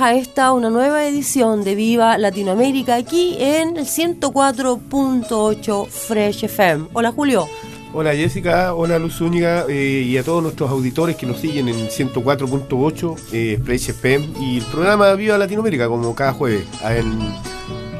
A esta una nueva edición de Viva Latinoamérica aquí en el 104.8 Fresh FM. Hola Julio. Hola Jessica, hola Luz Zúñiga eh, y a todos nuestros auditores que nos siguen en 104.8 eh, Fresh FM y el programa Viva Latinoamérica como cada jueves en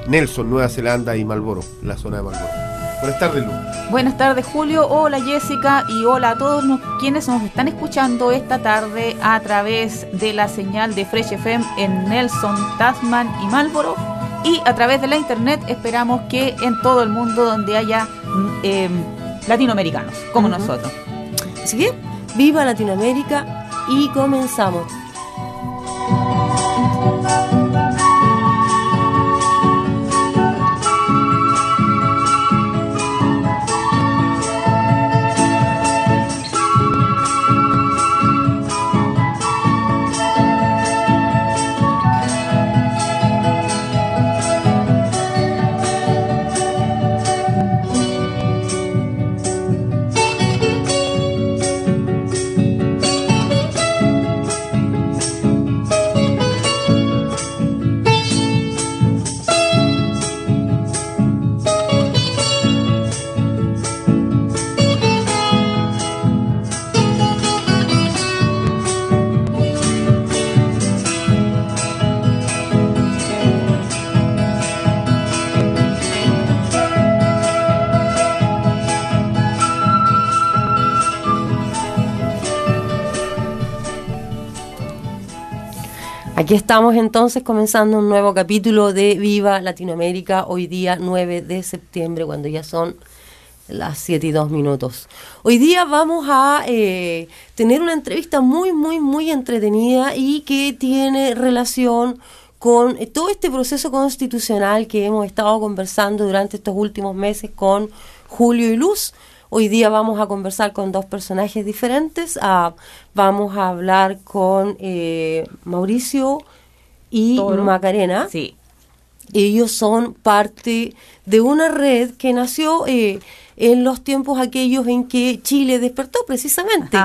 Nelson, Nueva Zelanda y Malboro, la zona de Malboro. Buenas tardes, Lu. Buenas tardes, Julio. Hola, Jessica. Y hola a todos quienes nos están escuchando esta tarde a través de la señal de Fresh FM en Nelson, Tasman y Marlboro. Y a través de la internet esperamos que en todo el mundo donde haya mm, em, latinoamericanos como nosotros. Así que, viva Latinoamérica y comenzamos. Aquí estamos entonces comenzando un nuevo capítulo de Viva Latinoamérica, hoy día 9 de septiembre, cuando ya son las 7 y 2 minutos. Hoy día vamos a eh, tener una entrevista muy, muy, muy entretenida y que tiene relación con eh, todo este proceso constitucional que hemos estado conversando durante estos últimos meses con Julio y Luz. Hoy día vamos a conversar con dos personajes diferentes. Ah, vamos a hablar con eh, Mauricio y Macarena. Sí. Ellos son parte de una red que nació eh, en los tiempos aquellos en que Chile despertó precisamente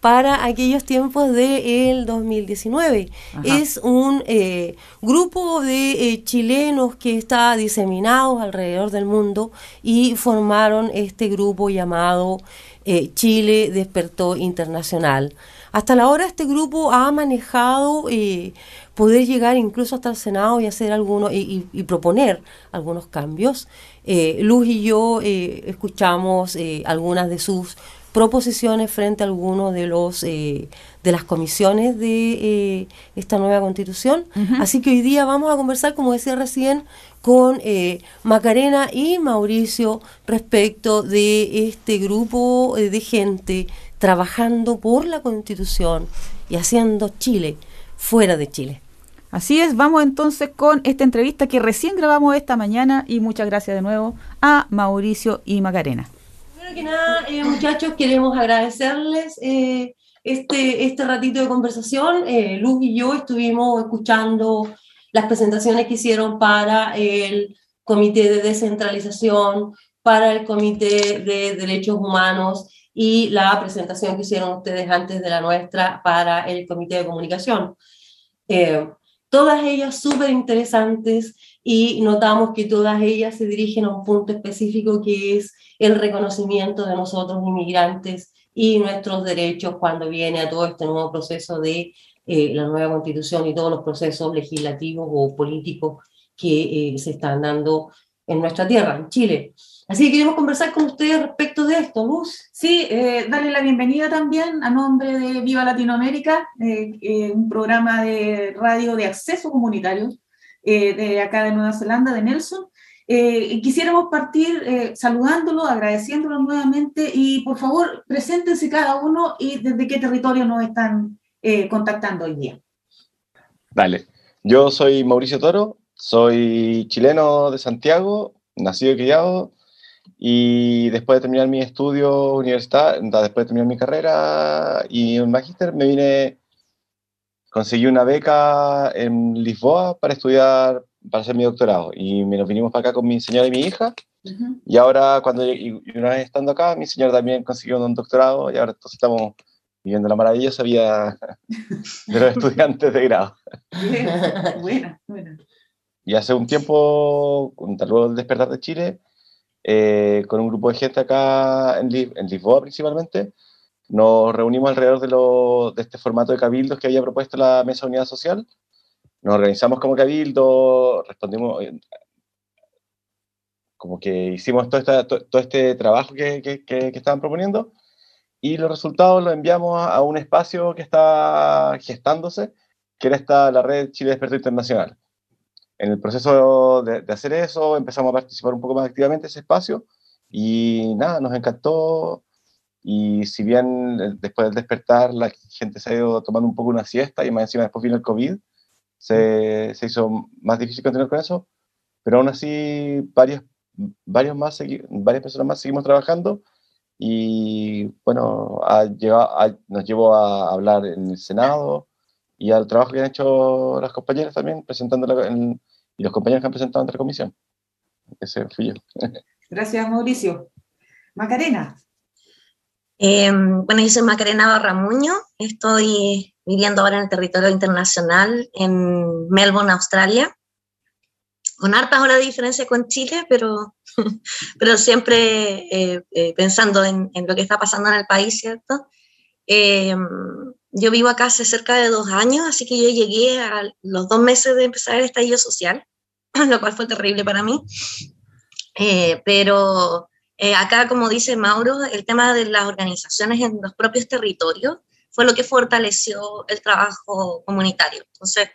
para aquellos tiempos del 2019. Es un eh, grupo de eh, chilenos que está diseminados alrededor del mundo y formaron este grupo llamado Chile Despertó Internacional. Hasta la hora este grupo ha manejado poder llegar incluso hasta el Senado y hacer algunos y, proponer algunos cambios. Eh, Luz y yo eh, escuchamos eh, algunas de sus proposiciones frente a algunos de los de las comisiones de esta nueva constitución. Así que hoy día vamos a conversar, como decía recién, con Macarena y Mauricio respecto de este grupo de gente trabajando por la constitución y haciendo Chile fuera de Chile. Así es, vamos entonces con esta entrevista que recién grabamos esta mañana y muchas gracias de nuevo a Mauricio y Macarena. Primero que nada, eh, muchachos, queremos agradecerles eh, este, este ratito de conversación. Eh, Luz y yo estuvimos escuchando las presentaciones que hicieron para el Comité de Descentralización, para el Comité de Derechos Humanos y la presentación que hicieron ustedes antes de la nuestra para el Comité de Comunicación. Todas ellas súper interesantes y notamos que todas ellas se dirigen a un punto específico que es el reconocimiento de nosotros inmigrantes y nuestros derechos cuando viene a todo este nuevo proceso de eh, la nueva constitución y todos los procesos legislativos o políticos que eh, se están dando en nuestra tierra, en Chile. Así que queremos conversar con ustedes respecto de esto, Luz. Sí, eh, darle la bienvenida también a nombre de Viva Latinoamérica, un programa de radio de acceso comunitario de acá de Nueva Zelanda, de Nelson. quisiéramos partir saludándolo, agradeciéndolo nuevamente y por favor, preséntense cada uno y desde qué territorio nos están contactando hoy día. Dale, yo soy Mauricio Toro, soy chileno de Santiago, nacido y criado, y después de terminar mi estudio universitario, después de terminar mi carrera y un magíster, me vine, conseguí una beca en Lisboa para estudiar, para hacer mi doctorado, y nos vinimos para acá con mi señora y mi hija, y ahora, cuando, y una vez estando acá, mi señora también consiguió un doctorado, y ahora entonces estamos viviendo la maravillosa vida de los estudiantes de grado. Buena, buena. Y hace un tiempo, luego del despertar de Chile, eh, con un grupo de gente acá en, Lisboa principalmente, nos reunimos alrededor de, este formato de cabildos que había propuesto la Mesa de Unidad Social. Nos organizamos como cabildo, respondimos, eh, como que hicimos todo, todo, este trabajo que, que, estaban proponiendo. Y los resultados los enviamos a, un espacio que está gestándose, que era esta, la red Chile Despertar Internacional en el proceso de, hacer eso empezamos a participar un poco más activamente en ese espacio y nada, nos encantó. Y si bien eh, después del despertar la gente se ha ido tomando un poco una siesta y más encima después vino el COVID, se, se hizo más difícil continuar con eso, pero aún así varios, varios más, varias personas más seguimos trabajando y bueno, ha llegado, nos llevó a hablar en el Senado y al trabajo que han hecho las compañeras también, presentando en, y los compañeros que han presentado ante la comisión. Ese fui yo. Gracias, Mauricio. Macarena. Em, bueno, yo soy Macarena Barramuño, estoy viviendo ahora en el territorio internacional, en Melbourne, Australia, con hartas horas de diferencia con Chile, pero, pero siempre eh, eh, pensando en, en, lo que está pasando en el país, ¿cierto? Yo vivo acá hace cerca de dos años, así que yo llegué a los dos meses de empezar el estallido social, lo cual fue terrible para mí. Eh, pero eh, acá, como dice Mauro, el tema de las organizaciones en los propios territorios fue lo que fortaleció el trabajo comunitario. Entonces,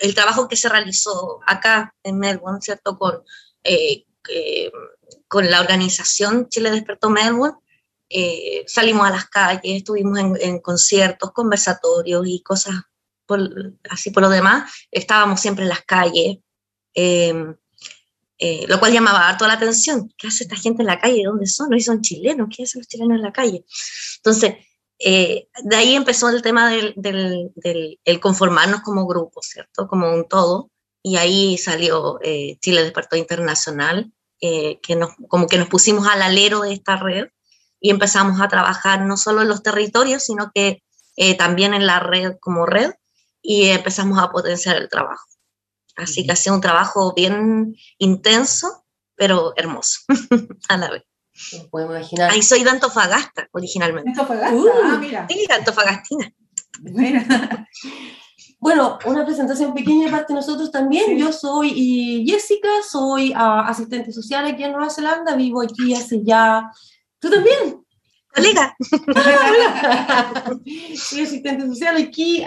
el trabajo que se realizó acá en Melbourne, ¿cierto? Con, eh, con la organización Chile Despertó Melbourne, eh, salimos a las calles, estuvimos en, conciertos, conversatorios y cosas así por lo demás. Estábamos siempre en las calles, em, eh, lo cual llamaba harto la atención. ¿Qué hace esta gente en la calle? ¿Dónde son? ¿No son chilenos? ¿Qué hacen los chilenos en la calle? Entonces, eh, de ahí empezó el tema del, del, conformarnos como grupo, ¿cierto? Como un todo. Y ahí salió Chile Despertó Internacional, que nos, como que nos pusimos al alero de esta red y empezamos a trabajar no solo en los territorios, sino que eh, también en la red como red y empezamos a potenciar el trabajo. Así que ha sido un trabajo bien intenso, pero hermoso a la vez. Podemos imaginar. Ahí soy de Antofagasta originalmente. Antofagasta, uh, ah, mira. Sí, Antofagastina. Bueno, una presentación pequeña de parte de nosotros también. Yo soy Jessica, soy ah, asistente social aquí en Nueva Zelanda, vivo aquí hace ya ¿Tú también? Colega. Soy asistente social aquí.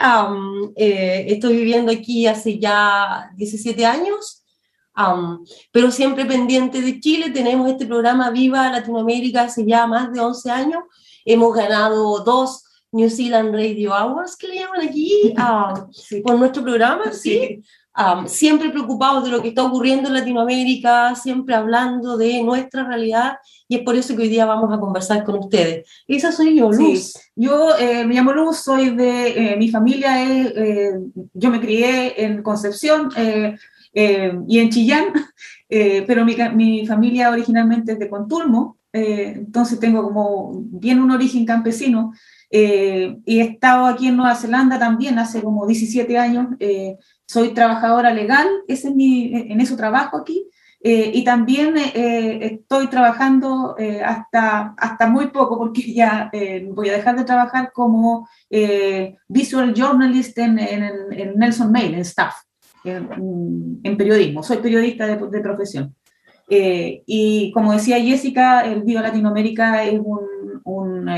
Eh, estoy viviendo aquí hace ya 17 años, pero siempre pendiente de Chile. Tenemos este programa Viva Latinoamérica hace ya más de 11 años. Hemos ganado dos New Zealand Radio Awards, que le llaman aquí, por nuestro programa, ¿sí? Siempre preocupados de lo que está ocurriendo en Latinoamérica, siempre hablando de nuestra realidad y es por eso que hoy día vamos a conversar con ustedes. Esa soy yo, Luz. Yo eh, me llamo Luz, soy de, eh, mi familia es, eh, yo me crié en Concepción y en Chillán, pero mi, mi, familia originalmente es de Contulmo, entonces tengo como bien un origen campesino. y he estado aquí en Nueva Zelanda también hace como 17 años soy trabajadora legal, ese es mi, en eso trabajo aquí, eh, y también eh, estoy trabajando eh, hasta, hasta muy poco, porque ya voy a dejar de trabajar como visual journalist en, en, Nelson Mail, en staff, en, periodismo. Soy periodista de, de profesión. y como decía Jessica, el Bio Latinoamérica es un, un,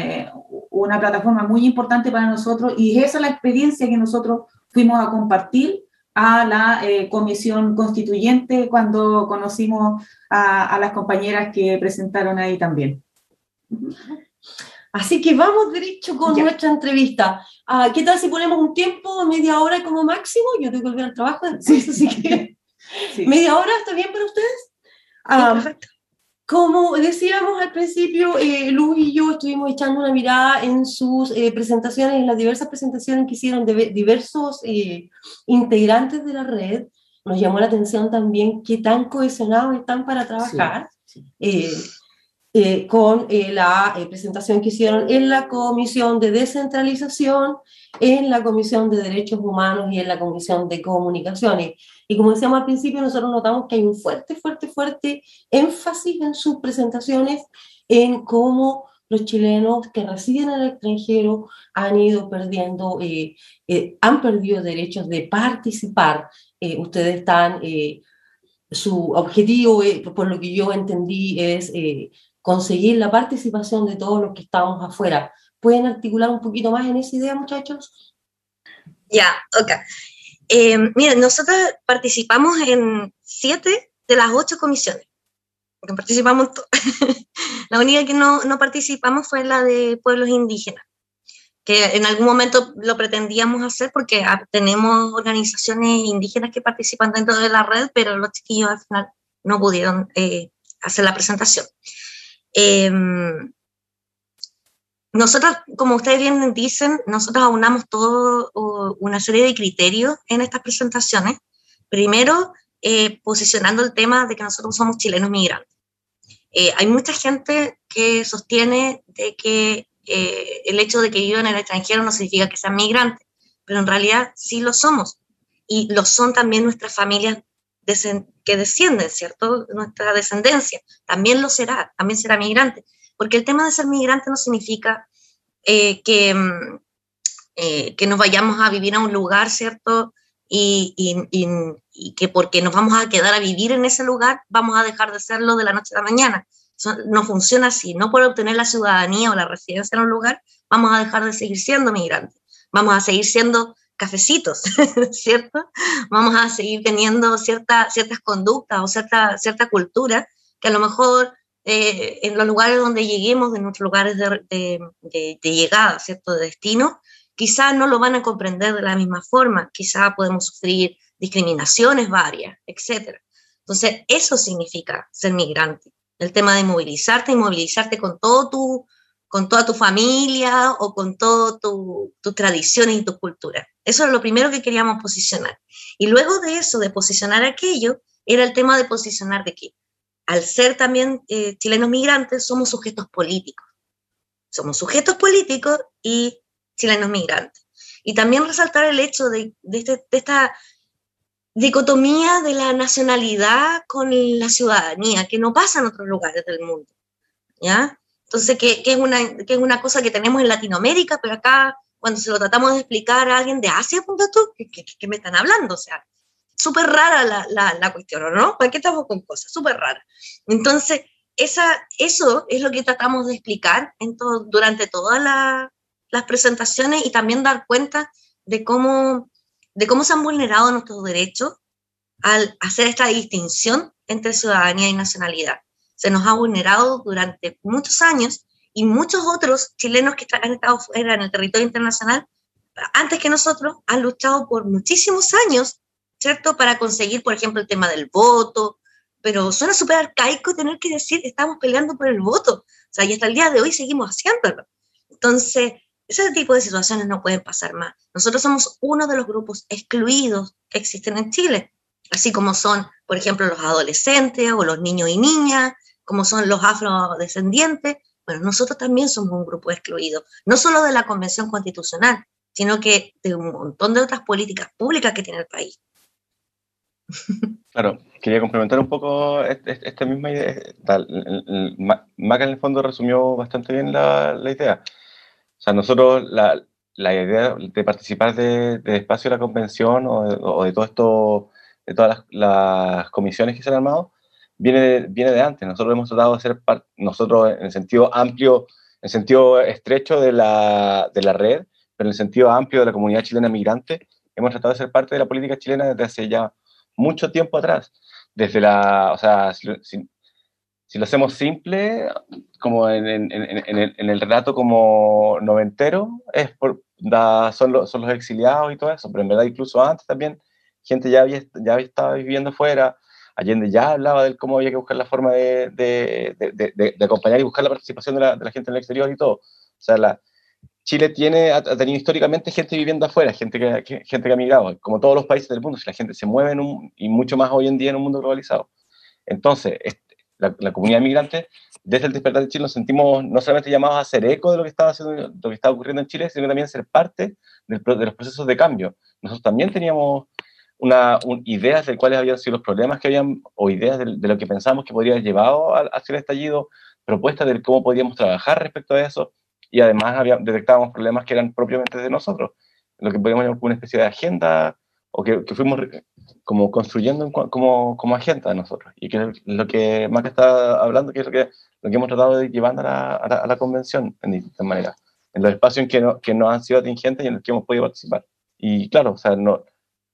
una plataforma muy importante para nosotros y esa es la experiencia que nosotros fuimos a compartir a la eh, comisión constituyente cuando conocimos a, las compañeras que presentaron ahí también. Así que vamos derecho con nuestra entrevista. Ah, ¿Qué tal si ponemos un tiempo, media hora como máximo? Yo tengo que volver al trabajo, así que media hora, ¿está bien para ustedes? Ah, perfecto. Como decíamos al principio, eh, Luz y yo estuvimos echando una mirada en sus eh, presentaciones, en las diversas presentaciones que hicieron de diversos eh, integrantes de la red. Nos llamó la atención también qué tan cohesionados están para trabajar. Con la presentación que hicieron en la Comisión de Descentralización, en la Comisión de Derechos Humanos y en la Comisión de Comunicaciones. Y como decíamos al principio, nosotros notamos que hay un fuerte, fuerte, fuerte énfasis en sus presentaciones en cómo los chilenos que residen en el extranjero han ido perdiendo, eh, eh, han perdido derechos de participar. Eh, ustedes están, su objetivo, por lo que yo entendí, es conseguir la participación de todos los que estamos afuera. ¿Pueden articular un poquito más en esa idea, muchachos? Ya, ok. Eh, miren, nosotros participamos en siete de las ocho comisiones, participamos La única que no, no, participamos fue la de pueblos indígenas, que en algún momento lo pretendíamos hacer porque tenemos organizaciones indígenas que participan dentro de la red, pero los chiquillos al final no pudieron eh, hacer la presentación. Eh, nosotros, como ustedes bien dicen, nosotros aunamos todo una serie de criterios en estas presentaciones. Primero, eh, posicionando el tema de que nosotros somos chilenos migrantes. Eh, hay mucha gente que sostiene de que eh, el hecho de que vivan en el extranjero no significa que sean migrantes, pero en realidad sí lo somos. Y lo son también nuestras familias que descienden, ¿cierto? Nuestra descendencia también lo será, también será migrante. Porque el tema de ser migrante no significa eh, que, mm, eh, que nos vayamos a vivir a un lugar, ¿cierto? Y, y, que porque nos vamos a quedar a vivir en ese lugar, vamos a dejar de serlo de la noche a la mañana. no funciona así. No por obtener la ciudadanía o la residencia en un lugar, vamos a dejar de seguir siendo migrantes. Vamos a seguir siendo cafecitos, ¿cierto? Vamos a seguir teniendo cierta, ciertas conductas o cierta, cierta cultura que a lo mejor eh, en los lugares donde lleguemos, en nuestros lugares de, llegada, ¿cierto?, de destino, quizá no lo van a comprender de la misma forma, quizá podemos sufrir discriminaciones varias, etc. Entonces, eso significa ser migrante, el tema de movilizarte y movilizarte con todo tu con toda tu familia o con todas tus tradiciones y tu cultura. Eso es lo primero que queríamos posicionar. Y luego de eso, de posicionar aquello, era el tema de posicionar de qué? al ser también eh, chilenos migrantes, somos sujetos políticos. Somos sujetos políticos y chilenos migrantes. Y también resaltar el hecho de, este, esta dicotomía de la nacionalidad con la ciudadanía, que no pasa en otros lugares del mundo. ¿ya? Entonces, que, es una, que es una cosa que tenemos en Latinoamérica, pero acá, cuando se lo tratamos de explicar a alguien de Asia, punto tú, ¿qué, me están hablando? O sea, súper rara la, la, cuestión, ¿no? ¿Para qué estamos con cosas? Súper rara. Entonces, esa, eso es lo que tratamos de explicar en todo, durante todas las presentaciones y también dar cuenta de cómo, de cómo se han vulnerado nuestros derechos al hacer esta distinción entre ciudadanía y nacionalidad. Se nos ha vulnerado durante muchos años y muchos otros chilenos que han estado fuera en el territorio internacional, antes que nosotros, han luchado por muchísimos años ¿cierto? Para conseguir, por ejemplo, el tema del voto, pero suena súper arcaico tener que decir estamos peleando por el voto. O sea, y hasta el día de hoy seguimos haciéndolo. Entonces, ese tipo de situaciones no pueden pasar más. Nosotros somos uno de los grupos excluidos que existen en Chile, así como son, por ejemplo, los adolescentes o los niños y niñas, como son los afrodescendientes. Bueno, nosotros también somos un grupo excluido, no solo de la Convención Constitucional, sino que de un montón de otras políticas públicas que tiene el país. Claro, quería complementar un poco esta misma idea. Maca en el fondo resumió bastante bien la, idea. O sea, nosotros la, idea de participar de, espacio de la convención o de, todo esto, de todas las, comisiones que se han armado, viene de, viene de antes. Nosotros hemos tratado de ser parte, nosotros en el sentido amplio, en el sentido estrecho de la, de la red, pero en el sentido amplio de la comunidad chilena migrante, hemos tratado de ser parte de la política chilena desde hace ya mucho tiempo atrás. Desde la, o sea, si, lo hacemos simple, como en, en, en, en, el relato como noventero, es por, da, son, los, son los exiliados y todo eso, pero en verdad incluso antes también gente ya había, ya estaba viviendo fuera, Allende ya hablaba de cómo había que buscar la forma de, acompañar y buscar la participación de la, gente en el exterior y todo. O sea, Chile tiene, ha tenido históricamente gente viviendo afuera, gente que, gente que ha migrado, como todos los países del mundo, si la gente se mueve y mucho más hoy en día en un mundo globalizado. Entonces, la, comunidad migrante, desde el despertar de Chile nos sentimos no solamente llamados a hacer eco de lo que estaba, haciendo, lo que estaba ocurriendo en Chile, sino también a ser parte de los procesos de cambio. Nosotros también teníamos una, ideas de cuáles habían sido los problemas que habían, o ideas de, lo que pensábamos que podría haber llevado hacia el estallido, propuestas de cómo podíamos trabajar respecto a eso, y además había, detectábamos problemas que eran propiamente de nosotros, lo que podríamos llamar una especie de agenda o que, que fuimos como construyendo como, como agenda de nosotros. Y que es lo que Mac está hablando, que es lo que, lo que hemos tratado de llevar a la, a la, convención en distintas maneras, en los espacios en que no, que no han sido atingentes y en los que hemos podido participar. Y claro, o sea, no,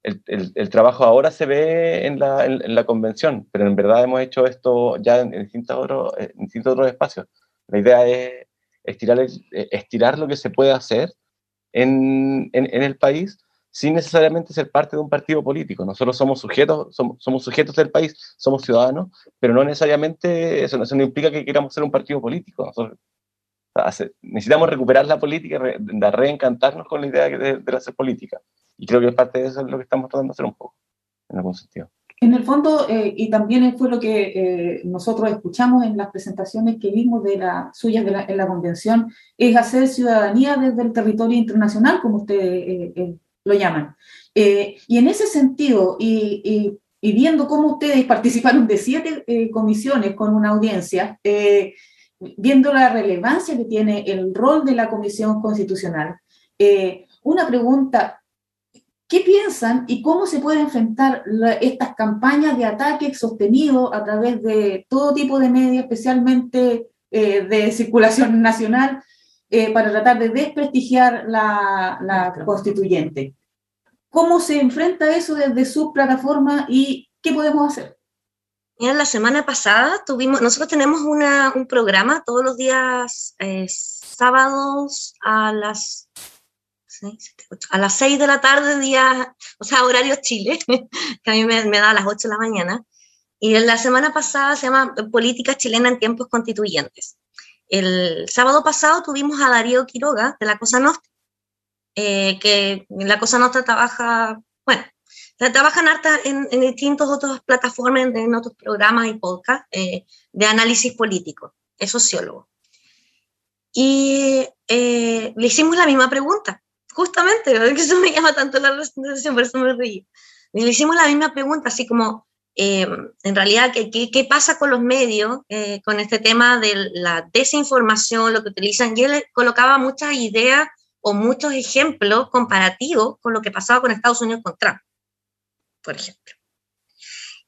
el, trabajo ahora se ve en la, en, la, convención, pero en verdad hemos hecho esto ya en, distintos, otros, en distintos otros espacios. La idea es estirar, eh, lo que se puede hacer en, el país sin necesariamente ser parte de un partido político. Nosotros somos sujetos, somos, sujetos del país, somos ciudadanos, pero no necesariamente eso, no implica que queramos ser un partido político. Necesitamos recuperar la política, reencantarnos con la idea de, de hacer política. Y creo que parte de eso es lo que estamos tratando de hacer un poco, en algún sentido. En el fondo, eh, y también fue lo que eh, nosotros escuchamos en las presentaciones que vimos de la suyas en la convención, es hacer ciudadanía desde el territorio internacional, como ustedes eh, lo llaman. y en ese sentido, y, viendo cómo ustedes participaron de siete comisiones con una audiencia, viendo la relevancia que tiene el rol de la Comisión Constitucional, una pregunta ¿Qué piensan y cómo se pueden enfrentar estas campañas de ataque sostenido a través de todo tipo de medios, especialmente eh, de circulación nacional, eh, para tratar de desprestigiar la, constituyente? ¿Cómo se enfrenta eso desde su plataforma y qué podemos hacer? Mira, la semana pasada tuvimos, nosotros tenemos un programa todos los días eh, sábados a las a las 6 de la tarde, día, o sea, horario Chile, que a mí me, da a las 8 de la mañana. Y en la semana pasada se llama Política Chilena en Tiempos Constituyentes. El sábado pasado tuvimos a Darío Quiroga de La Cosa Nostra, eh, que La Cosa Nostra trabaja, bueno, trabajan harta en, en distintas otras plataformas, en otros programas y podcasts eh, de análisis político, es sociólogo. Y eh, le hicimos la misma pregunta justamente, que eso me llama tanto la presentación, por eso me reí. le hicimos la misma pregunta, así como, eh, en realidad, ¿qué, ¿qué, pasa con los medios eh, con este tema de la desinformación, lo que utilizan? Y él colocaba muchas ideas o muchos ejemplos comparativos con lo que pasaba con Estados Unidos con Trump, por ejemplo.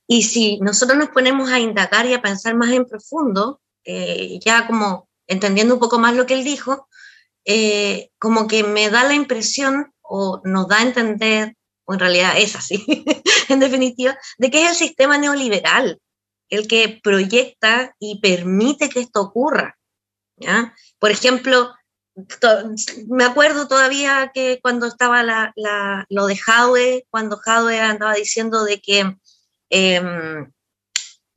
Y si nosotros nos ponemos a indagar y a pensar más en profundo, eh, ya como entendiendo un poco más lo que él dijo, eh, como que me da la impresión o nos da a entender, o en realidad es así, en definitiva, de que es el sistema neoliberal el que proyecta y permite que esto ocurra. ¿ya? Por ejemplo, me acuerdo todavía que cuando estaba la, lo de Jadwe, cuando Jadwe andaba diciendo de que, em,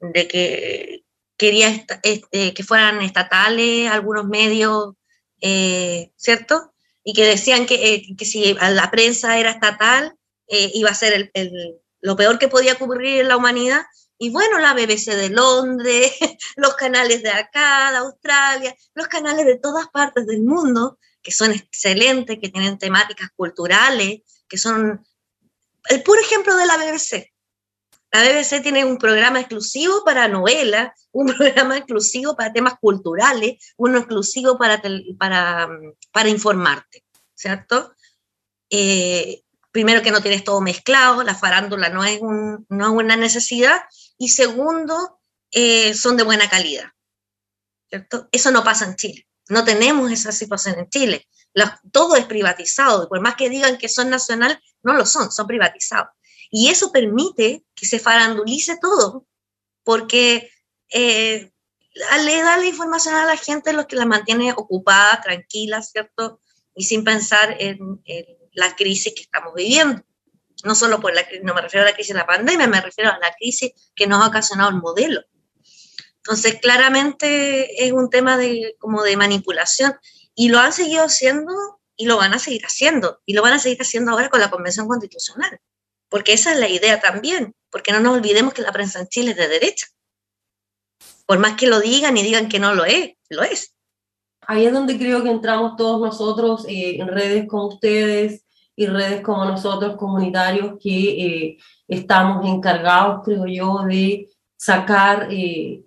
de que quería este, que fueran estatales algunos medios eh, ¿cierto? Y que decían que, eh, que, si la prensa era estatal, eh, iba a ser el, lo peor que podía ocurrir en la humanidad. Y bueno, la BBC de Londres, los canales de acá, de Australia, los canales de todas partes del mundo, que son excelentes, que tienen temáticas culturales, que son el puro ejemplo de la BBC. La BBC tiene un programa exclusivo para novelas, un programa exclusivo para temas culturales, uno exclusivo para, para, para informarte, ¿cierto? Eh, primero que no tienes todo mezclado, la farándula no es, un, no es una necesidad, y segundo, eh, son de buena calidad, ¿cierto? Eso no pasa en Chile, no tenemos esa situación en Chile, todo es privatizado, por más que digan que son nacional, no lo son, son privatizados. Y eso permite que se farandulice todo, porque eh, le da la información a la gente lo que la mantiene ocupada, tranquila, ¿cierto? Y sin pensar en, la crisis que estamos viviendo. No solo por la no me refiero a la crisis de la pandemia, me refiero a la crisis que nos ha ocasionado el modelo. Entonces, claramente es un tema de, como de manipulación y lo han seguido haciendo y lo van a seguir haciendo. Y lo van a seguir haciendo ahora con la Convención Constitucional porque esa es la idea también, porque no nos olvidemos que la prensa en Chile es de derecha. Por más que lo digan y digan que no lo es, lo es. Ahí es donde creo que entramos todos nosotros eh, en redes como ustedes y redes como nosotros, comunitarios, que eh, estamos encargados, creo yo, de sacar, eh,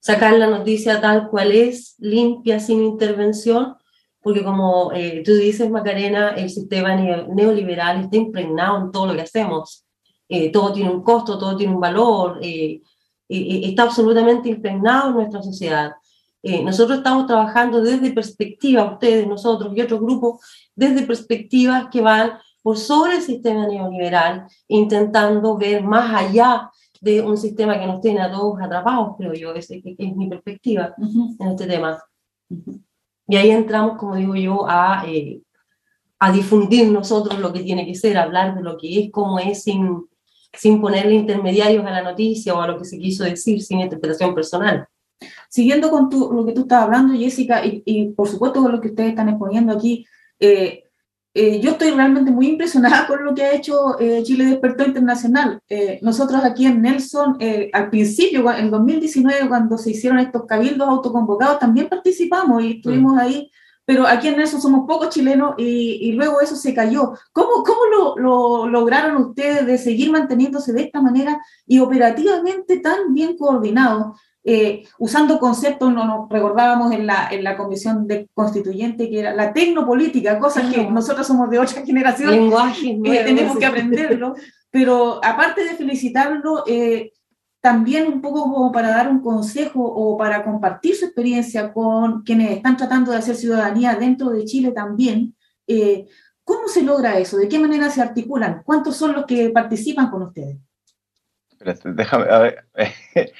sacar la noticia tal cual es, limpia, sin intervención, porque como eh, tú dices, Macarena, el sistema neoliberal está impregnado en todo lo que hacemos. Eh, todo tiene un costo, todo tiene un valor, eh, está absolutamente impregnado en nuestra sociedad. nosotros estamos trabajando desde perspectivas, ustedes, nosotros y otros grupos, desde perspectivas que van por sobre el sistema neoliberal, intentando ver más allá de un sistema que nos tiene a todos atrapados, creo yo, esa es, es mi perspectiva en este tema. Y ahí entramos, como digo yo, a, eh, a difundir nosotros lo que tiene que ser, hablar de lo que es, cómo es, sin, sin ponerle intermediarios a la noticia o a lo que se quiso decir, sin interpretación personal. Siguiendo con tu, lo que tú estabas hablando, Jessica, y, y, por supuesto con lo que ustedes están exponiendo aquí, eh, eh, yo estoy realmente muy impresionada con lo que ha hecho eh, Chile Despertó Internacional. Eh, nosotros aquí en Nelson, al principio, en 2019, cuando se hicieron estos cabildos autoconvocados, también participamos y estuvimos mm. ahí, pero aquí en Nelson somos pocos chilenos y, luego eso se cayó. ¿Cómo, cómo lo, lo, lograron ustedes de seguir manteniéndose de esta manera y operativamente tan bien coordinados? Eh, usando conceptos, no nos recordábamos en la, en la comisión de constituyente que era la tecnopolítica, cosas que nosotros somos de otra generación, Lenguaje, eh, tenemos que aprenderlo, pero aparte de felicitarlo, eh, también un poco como para dar un consejo o para compartir su experiencia con quienes están tratando de hacer ciudadanía dentro de Chile también. ¿Cómo se logra eso? ¿De qué manera se articulan? ¿Cuántos son los que participan con ustedes? Déjame, a ver.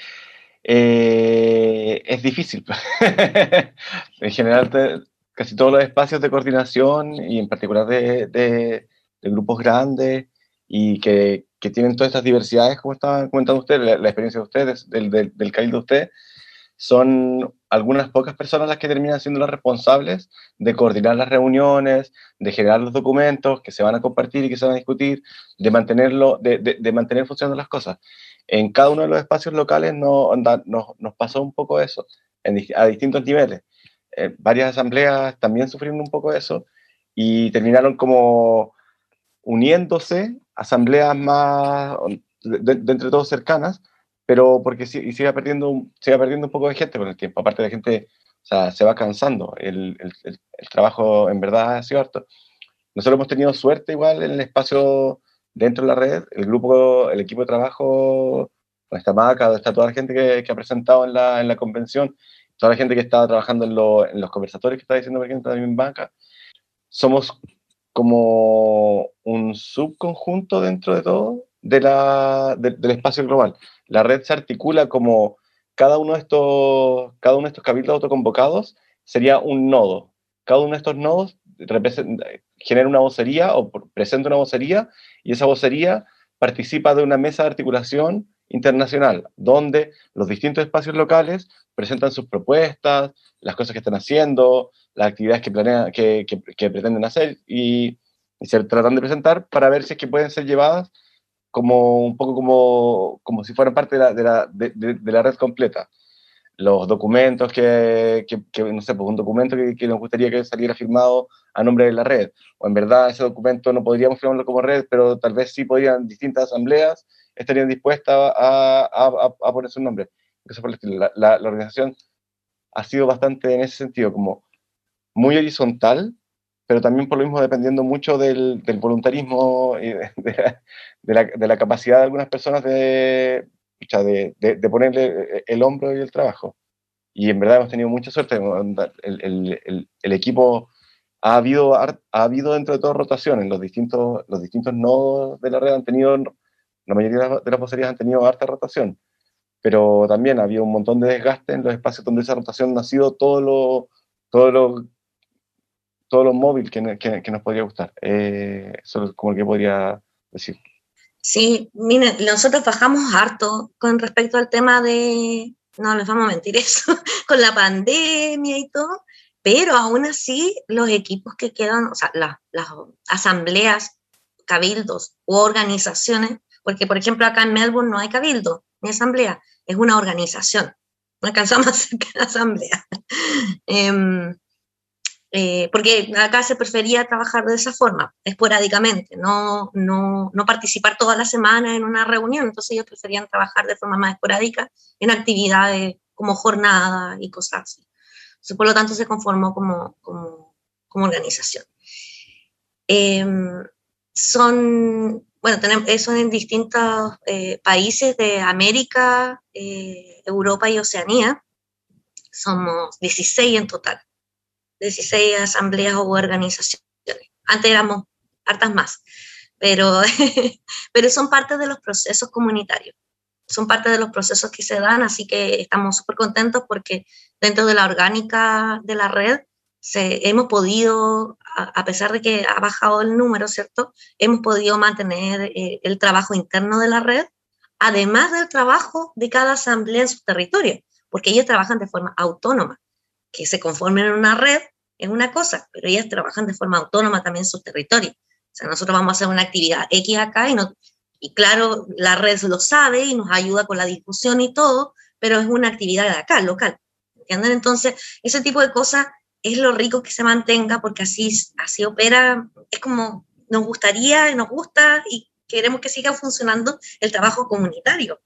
Eh, es difícil. en general, casi todos los espacios de coordinación y en particular de, grupos grandes y que, tienen todas estas diversidades, como estaban comentando ustedes, la, experiencia de ustedes, del, del, de ustedes, son algunas pocas personas las que terminan siendo las responsables de coordinar las reuniones, de generar los documentos que se van a compartir y que se van a discutir, de mantenerlo, de mantener funcionando las cosas en cada uno de los espacios locales no, nos pasó un poco eso, a distintos niveles. Eh, varias asambleas también sufrieron un poco eso y terminaron como uniéndose asambleas más, de, entre todos cercanas, pero porque sí, y sigue perdiendo, sigue perdiendo un poco de gente con el tiempo. Aparte, la gente o sea, se va cansando. El, el, el, trabajo en verdad ha sido harto. Nosotros hemos tenido suerte igual en el espacio dentro de la red, el grupo, el equipo de trabajo, está Maca, está toda la gente que, que ha presentado en la, en la, convención, toda la gente que está trabajando en, en los conversatorios que está diciendo, por ejemplo, también Banca, somos como un subconjunto dentro de todo de la, del espacio global. La red se articula como cada uno de estos, cada uno de estos cabildos autoconvocados sería un nodo. Cada uno de estos nodos genera una vocería o presenta una vocería y esa vocería participa de una mesa de articulación internacional, donde los distintos espacios locales presentan sus propuestas, las cosas que están haciendo, las actividades que, planean, que, que, pretenden hacer y, se tratan de presentar para ver si es que pueden ser llevadas como un poco como, como si fueran parte de la, de la, de, de la red completa. Los documentos que, que, no sé, pues un documento que, que, nos gustaría que saliera firmado a nombre de la red, o en verdad ese documento no podríamos firmarlo como red, pero tal vez sí podrían distintas asambleas estarían dispuestas a, a, poner su nombre. La, la, la, organización ha sido bastante en ese sentido, como muy horizontal, pero también por lo mismo dependiendo mucho del, del voluntarismo y de, la, de, la, capacidad de algunas personas de, de, ponerle el hombro y el trabajo. Y en verdad hemos tenido mucha suerte. El, el, el equipo ha habido, ha habido dentro de todo rotaciones. Los distintos, los distintos nodos de la red han tenido, la mayoría de las vocerías han tenido harta rotación. Pero también ha habido un montón de desgaste en los espacios donde esa rotación ha sido todo lo, todo lo todo lo móvil que, que, nos podría gustar. Eh, eso es como que podría decir. Sí, miren, nosotros bajamos harto con respecto al tema de, no les vamos a mentir eso, con la pandemia y todo, pero aún así los equipos que quedan, o sea, las asambleas, cabildos u organizaciones, porque por ejemplo acá en Melbourne no hay cabildo ni asamblea, es una organización, no alcanzamos a hacer asamblea. Em, eh, porque acá se prefería trabajar de esa forma, esporádicamente, no, no, no, participar toda la semana en una reunión, entonces ellos preferían trabajar de forma más esporádica en actividades como jornada y cosas así. Entonces, por lo tanto, se conformó como, como, como organización. Em, son, bueno, tenemos, son en distintos eh, países de América, eh, Europa y Oceanía. Somos 16 en total. 16 asambleas o organizaciones. Antes éramos hartas más, pero, pero son parte de los procesos comunitarios, son parte de los procesos que se dan, así que estamos súper contentos porque dentro de la orgánica de la red se, hemos podido, a, pesar de que ha bajado el número, ¿cierto? Hemos podido mantener eh, el trabajo interno de la red, además del trabajo de cada asamblea en su territorio, porque ellos trabajan de forma autónoma que se conformen en una red es una cosa, pero ellas trabajan de forma autónoma también en sus territorios. O sea, nosotros vamos a hacer una actividad X acá y, no, y claro, la red lo sabe y nos ayuda con la discusión y todo, pero es una actividad de acá, local. ¿Entienden? Entonces, ese tipo de cosas es lo rico que se mantenga porque así, así opera, es como nos gustaría, nos gusta y queremos que siga funcionando el trabajo comunitario.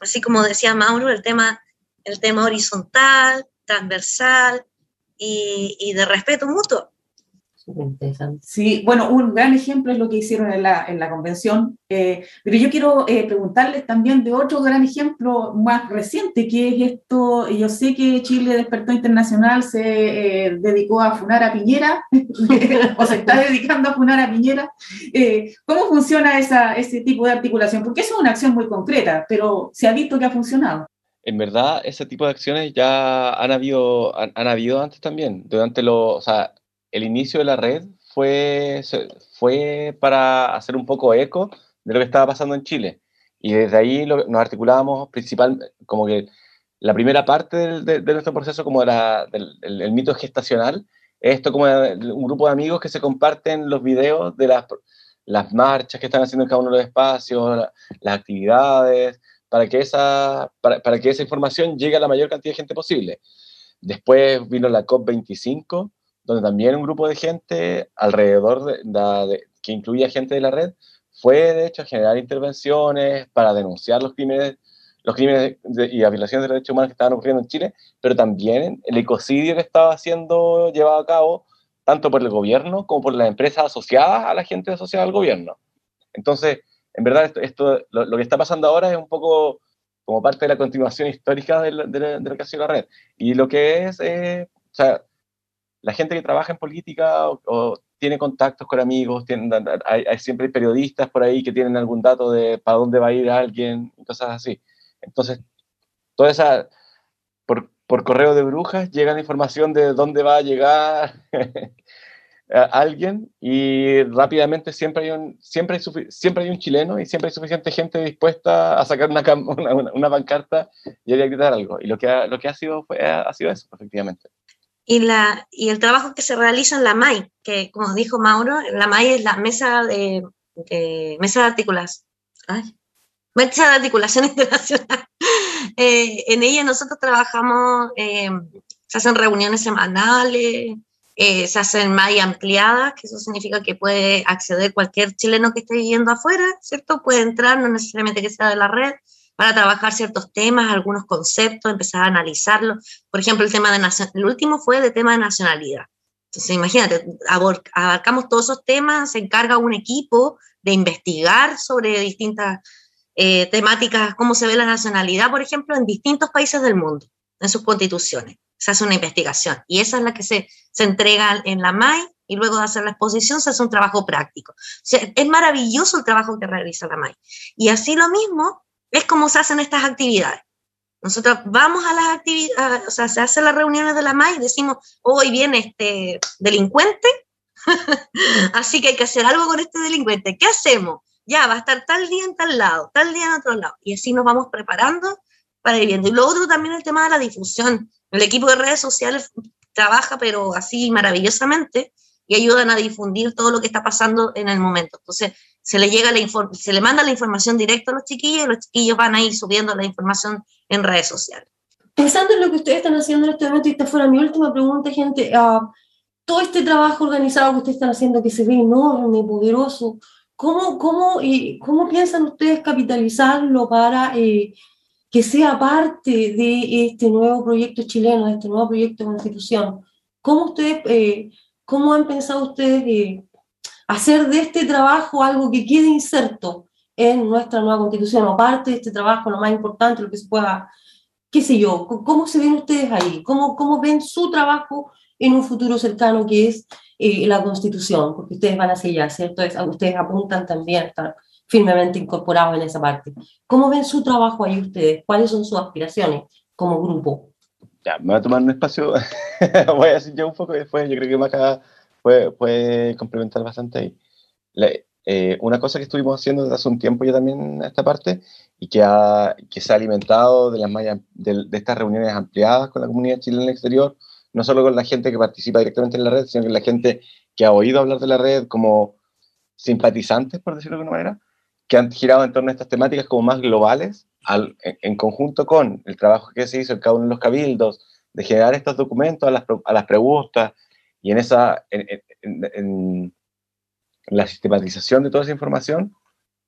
Así como decía Mauro, el tema, el tema horizontal, transversal y, de respeto mutuo. Sí, bueno, un gran ejemplo es lo que hicieron en la, en la convención, eh, pero yo quiero eh, preguntarles también de otro gran ejemplo más reciente, que es esto, yo sé que Chile Despertó Internacional se eh, dedicó a funar a Piñera, o se está dedicando a funar a Piñera. ¿Cómo funciona esa, ese tipo de articulación? Porque eso es una acción muy concreta, pero se ha visto que ha funcionado en verdad ese tipo de acciones ya han habido, han, habido antes también. Durante lo, o sea, el inicio de la red fue, fue para hacer un poco eco de lo que estaba pasando en Chile. Y desde ahí nos articulábamos principal, como que la primera parte de, nuestro proceso, como era del, el, mito gestacional, es esto como un grupo de amigos que se comparten los videos de las, las marchas que están haciendo en cada uno de los espacios, las actividades, para que, esa, para, que esa información llegue a la mayor cantidad de gente posible. Después vino la COP25, donde también un grupo de gente alrededor de, que incluía gente de la red fue de hecho a generar intervenciones para denunciar los crímenes los crímenes y las violaciones de derechos humanos que estaban ocurriendo en Chile, pero también el ecocidio que estaba siendo llevado a cabo tanto por el gobierno como por las empresas asociadas a la gente asociada al gobierno. Entonces, en verdad esto, lo, que está pasando ahora es un poco como parte de la continuación histórica de, la, de, lo que ha sido la red. Y lo que es, eh, o sea, la gente que trabaja en política o, tiene contactos con amigos, hay, siempre periodistas por ahí que tienen algún dato de para dónde va a ir alguien cosas así. Entonces, toda esa, por, por correo de brujas llega la información de dónde va a llegar alguien y rápidamente siempre hay, un, siempre, hay siempre hay un chileno y siempre hay suficiente gente dispuesta a sacar una, una, una pancarta y a gritar algo. Y lo que ha, lo que ha, sido, ha sido eso, efectivamente. Y, la, y el trabajo que se realiza en la MAI, que como dijo Mauro, la MAI es la mesa de, mesa de articulación. Mesa de articulación internacional. Eh, en ella nosotros trabajamos, eh, se hacen reuniones semanales, eh, se hacen MAI ampliadas, que eso significa que puede acceder cualquier chileno que esté viviendo afuera, ¿cierto? Puede entrar, no necesariamente que sea de la red, para trabajar ciertos temas, algunos conceptos, empezar a analizarlos. Por ejemplo, el tema de el último fue de tema de nacionalidad. Entonces, imagínate, abarcamos todos esos temas, se encarga un equipo de investigar sobre distintas eh, temáticas, cómo se ve la nacionalidad, por ejemplo, en distintos países del mundo, en sus constituciones. Se hace una investigación y esa es la que se, se entrega en la MAI y luego de hacer la exposición se hace un trabajo práctico. es maravilloso el trabajo que realiza la MAI. Y así lo mismo es como se hacen estas actividades. Nosotros vamos a las actividades, o sea, se hacen las reuniones de la MAI y decimos, hoy viene este delincuente, así que hay que hacer algo con este delincuente. ¿Qué hacemos? Ya, va a estar tal día en tal lado, tal día en otro lado. Y así nos vamos preparando para ir viendo. Y lo otro también el tema de la difusión. El equipo de redes sociales trabaja, pero así maravillosamente, y ayudan a difundir todo lo que está pasando en el momento. Entonces, se le, llega la se le manda la información directa a los chiquillos y los chiquillos van a ir subiendo la información en redes sociales. Pensando en lo que ustedes están haciendo en este momento, y esta fuera mi última pregunta, gente, uh, todo este trabajo organizado que ustedes están haciendo, que se ve enorme, poderoso, ¿cómo, cómo, y ¿cómo piensan ustedes capitalizarlo para eh, que sea parte de este nuevo proyecto chileno, de este nuevo proyecto de constitución? ¿Cómo ustedes, eh, cómo han pensado ustedes eh, hacer de este trabajo algo que quede inserto en nuestra nueva constitución, o parte de este trabajo, lo más importante, lo que se pueda, qué sé yo, ¿cómo se ven ustedes ahí? ¿Cómo, cómo ven su trabajo en un futuro cercano que es eh, la constitución? Porque ustedes van hacia allá, ¿cierto? ustedes apuntan también a estar firmemente incorporados en esa parte. ¿Cómo ven su trabajo ahí ustedes? ¿Cuáles son sus aspiraciones como grupo? Ya, me voy a tomar un espacio, voy a decir yo un poco después, yo creo que Maca puede, puede complementar bastante ahí. Eh, una cosa que estuvimos haciendo desde hace un tiempo ya también en esta parte y que, ha, que se ha alimentado de, las de, de, estas reuniones ampliadas con la comunidad chilena en el exterior, no solo con la gente que participa directamente en la red, sino con la gente que ha oído hablar de la red como simpatizantes, por decirlo de alguna manera, que han girado en torno a estas temáticas como más globales, al, en, conjunto con el trabajo que se hizo en cada uno de los cabildos, de generar estos documentos a las, a las preguntas y en esa, la sistematización de toda esa información,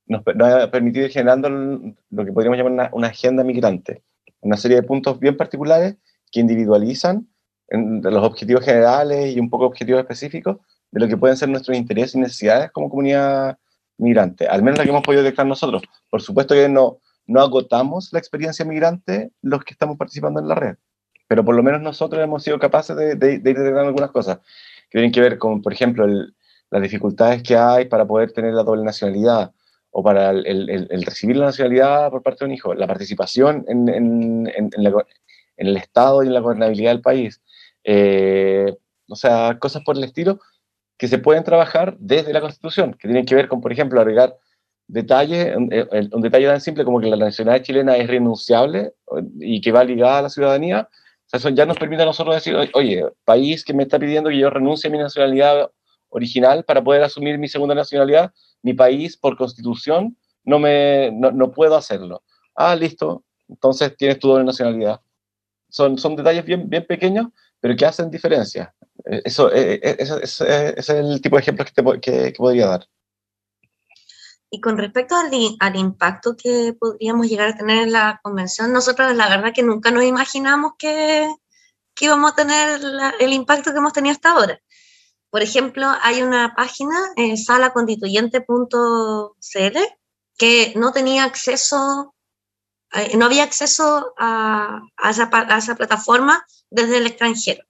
nos, ha permitido ir generando lo que podríamos llamar una, agenda migrante, una serie de puntos bien particulares que individualizan los objetivos generales y un poco objetivos específicos de lo que pueden ser nuestros intereses y necesidades como comunidad migrante, al menos la que hemos podido detectar nosotros. Por supuesto que no, no agotamos la experiencia migrante los que estamos participando en la red pero por lo menos nosotros hemos sido capaces de, de, de ir detectando algunas cosas que tienen que ver con, por ejemplo, las dificultades que hay para poder tener la doble nacionalidad o para el, el, recibir la nacionalidad por parte de un hijo, la participación en, en, en, el Estado y en la gobernabilidad del país. Eh, o sea, cosas por el estilo que se pueden trabajar desde la Constitución, que tienen que ver con, por ejemplo, agregar detalles, un, un detalle tan simple como que la nacionalidad chilena es renunciable y que va ligada a la ciudadanía, eso ya nos permite a nosotros decir, oye, país que me está pidiendo que yo renuncie a mi nacionalidad original para poder asumir mi segunda nacionalidad, mi país por constitución no, me, no, puedo hacerlo. Ah, listo, entonces tienes tu doble nacionalidad. Son, son detalles bien, bien pequeños, pero que hacen diferencia. Eh, eso, eh, eh, ese, es el tipo de ejemplos que, que podría dar. Y con respecto al, al, impacto que podríamos llegar a tener en la convención, nosotros la verdad que nunca nos imaginamos que, que íbamos a tener el impacto que hemos tenido hasta ahora. Por ejemplo, hay una página, eh, salaconstituyente.cl, que no tenía acceso, eh, no había acceso a, a, esa, a, esa, plataforma desde el extranjero.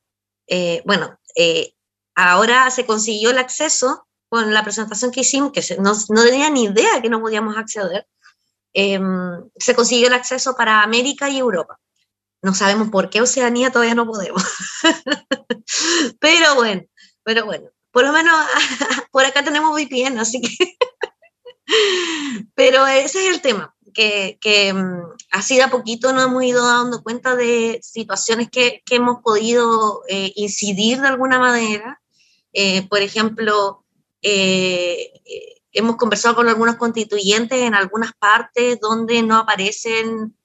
Eh, bueno, eh, ahora se consiguió el acceso con la presentación que hicimos, que no, no tenía ni idea que no podíamos acceder, em, se consiguió el acceso para América y Europa. No sabemos por qué Oceanía todavía no podemos. pero bueno, pero bueno, por lo menos por acá tenemos VPN, así que... pero ese es el tema, que, que em, así de a poquito nos hemos ido dando cuenta de situaciones que, que hemos podido eh, incidir de alguna manera. Eh, por ejemplo, eh, hemos conversado con algunos constituyentes en algunas partes donde no aparecen,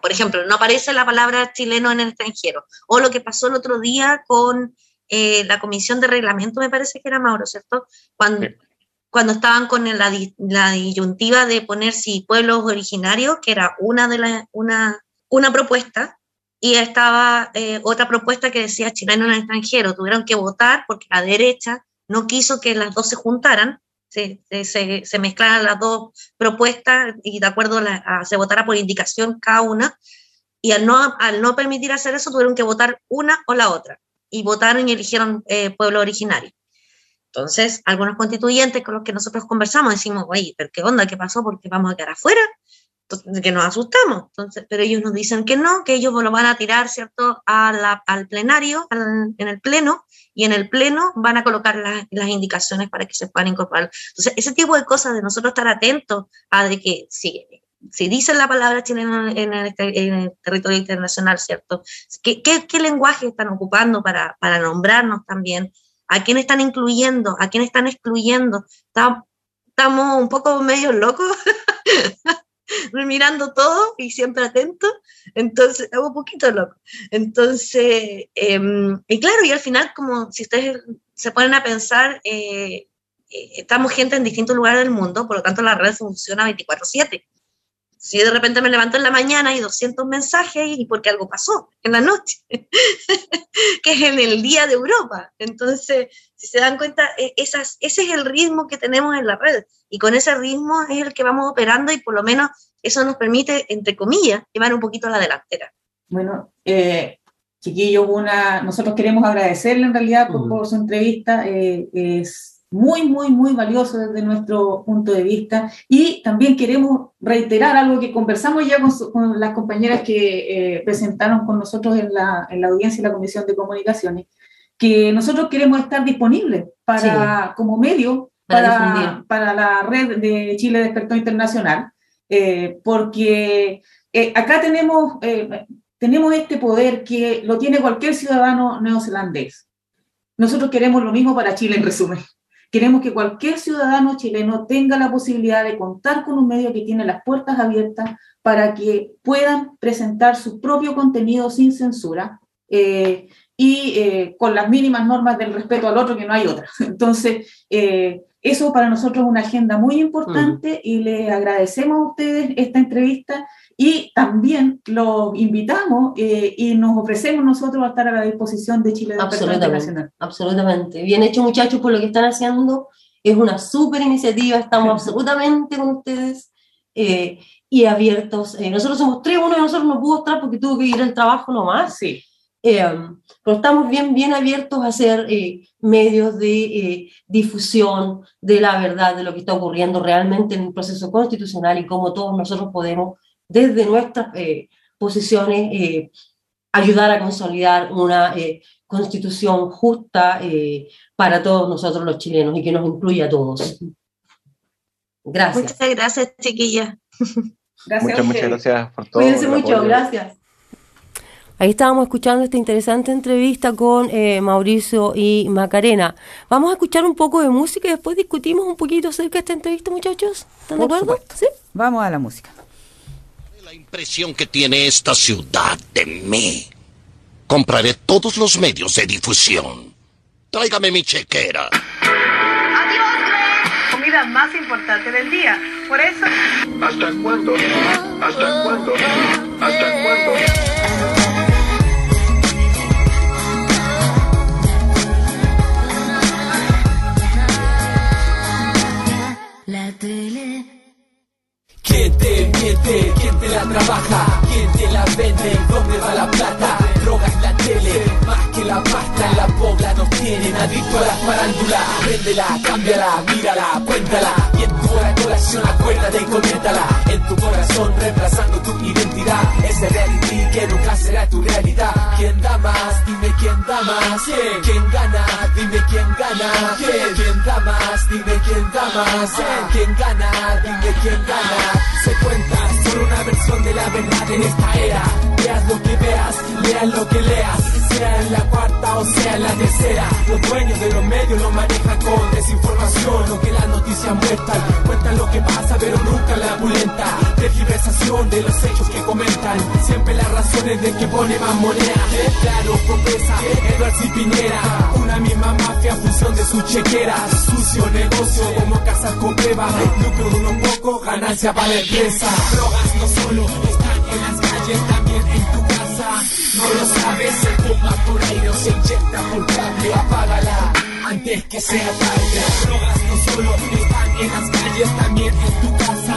por ejemplo, no aparece la palabra chileno en el extranjero, o lo que pasó el otro día con la comisión de reglamento, me parece que era Mauro, ¿cierto? Cuando, cuando estaban con la, la, disyuntiva de poner si pueblos originarios, que era una, de la, una, una propuesta, y estaba eh, otra propuesta que decía chileno en el extranjero. Tuvieron que votar porque la derecha no quiso que las dos se juntaran, se, se, se mezclaran las dos propuestas y de acuerdo a, se votara por indicación cada una. Y al no, al no permitir hacer eso, tuvieron que votar una o la otra. Y votaron y eligieron eh, pueblo originario. Entonces, algunos constituyentes con los que nosotros conversamos decimos, oye, pero ¿qué onda? ¿Qué pasó? ¿Por qué vamos a quedar afuera? Entonces, que nos asustamos. Entonces, pero ellos nos dicen que no, que ellos lo van a tirar, ¿cierto?, al plenario, en el pleno, y en el pleno van a colocar las indicaciones para que se puedan incorporar. Entonces, ese tipo de cosas de nosotros estar atentos a de que si, si dicen la palabra chilena en el, en el territorio internacional, ¿cierto? ¿Qué, qué, qué lenguaje están ocupando para, para nombrarnos también? ¿A quién están incluyendo? ¿A quién están excluyendo? Estamos un poco medio locos mirando todo y siempre atento, entonces, hago un poquito loco. Entonces, em, y claro, y al final, como si ustedes se ponen a pensar, eh, eh, estamos gente en distintos lugares del mundo, por lo tanto la red funciona 24/7 si de repente me levanto en la mañana y 200 mensajes y porque algo pasó en la noche, que es en el día de Europa. Entonces, si se dan cuenta, e, esas, ese es el ritmo que tenemos en la red y con ese ritmo es el que vamos operando y por lo menos eso nos permite, entre comillas, llevar un poquito a la delantera. Bueno, eh, chiquillo, una, nosotros queremos agradecerle en realidad por, su entrevista. Eh, es muy, muy, muy valioso desde nuestro punto de vista. Y también queremos reiterar algo que conversamos ya con, las compañeras que eh, presentaron con nosotros en la, en la, audiencia y la Comisión de Comunicaciones, que nosotros queremos estar disponibles para, como medio para, para, la red de Chile Despertó Internacional, eh, porque eh, acá tenemos, tenemos este poder que lo tiene cualquier ciudadano neozelandés. Nosotros queremos lo mismo para Chile, en resumen. Queremos que cualquier ciudadano chileno tenga la posibilidad de contar con un medio que tiene las puertas abiertas para que puedan presentar su propio contenido sin censura eh, y eh, con las mínimas normas del respeto al otro, que no hay otra. Entonces, eh, eso para nosotros es una agenda muy importante y le agradecemos a ustedes esta entrevista y también los invitamos eh, y nos ofrecemos nosotros a estar a la disposición de Chile Absolutamente, absolutamente. Bien hecho muchachos por lo que están haciendo. Es una súper iniciativa, estamos absolutamente con ustedes eh, y abiertos. Eh, nosotros somos tres, uno de nosotros no pudo estar porque tuvo que ir al trabajo nomás. Sí. pero estamos bien, bien abiertos a hacer medios de difusión de la verdad, de lo que está ocurriendo realmente en el proceso constitucional y cómo todos nosotros podemos desde nuestras eh, posiciones eh, ayudar a consolidar una eh, constitución justa para todos nosotros los chilenos y que nos incluya a todos. Gracias. Muchas gracias, chiquilla. muchas, muchas gracias por todo. Cuídense mucho, gracias. Ahí estábamos escuchando esta interesante entrevista con Mauricio y Macarena. Vamos a escuchar un poco de música y después discutimos un poquito acerca de esta entrevista, muchachos. ¿Están de acuerdo? ¿Sí? Vamos a la música impresión que tiene esta ciudad de mí. Compraré todos los medios de difusión. Tráigame mi chequera. Adiós, Greg. Comida más importante del día. Por eso... ¿Hasta cuándo? ¿Hasta cuándo? ¿Hasta cuándo? Trabaja? ¿Quién te la vende? ¿Dónde va la plata? Droga en la tele, más que la pasta la pobla nos tienen adicto a la farándula. Véndela, cámbiala, mírala, cuéntala. Y en tu hora colación acuérdate y coméntala. En tu corazón reemplazando tu identidad. Ese reality que nunca será tu realidad. ¿Quién da más? Dime quién da más. ¿Quién gana? Dime quién gana. ¿Quién da más? Dime quién da más. ¿Quién gana? Dime quién gana se cuenta una versión de la verdad en esta era. Veas lo que veas, leas lo que leas sea en la cuarta o sea en la tercera. Los dueños de los medios lo manejan con desinformación, lo que las noticias muestran. Cuentan lo que pasa, pero nunca la pulenta. Tergiversación de los hechos que comentan. Siempre las razones de que pone más moneda. Claro, profesa Edward y Piñera. Una misma mafia, función de su chequera. Sucio negocio como casas con beba. Lucro de unos pocos, ganancia para la empresa. Drogas no solo están en las calles, también en tu casa. No lo sabes, se fuma por aire se inyecta por cable. Apágala antes que sea tarde. Drogas no solo están en las calles, también en tu casa.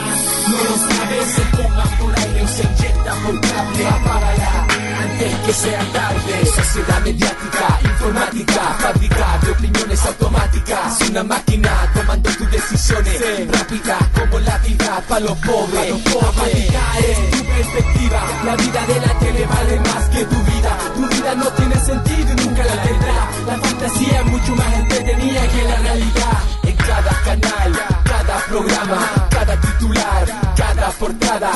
No lo sabes, se fuma por aire se inyecta por cable. Apágala antes que sea tarde. Sociedad mediática, informática, fábrica de opiniones automáticas. Una máquina tomando tus decisiones rápidas como la vida para los pobres. Apática es tu perspectiva. La vida de la tele vale más que tu vida. Tu vida no tiene sentido y nunca la tendrá. La fantasía es mucho más entretenida que la realidad. En cada canal, cada programa, cada titular, cada portada,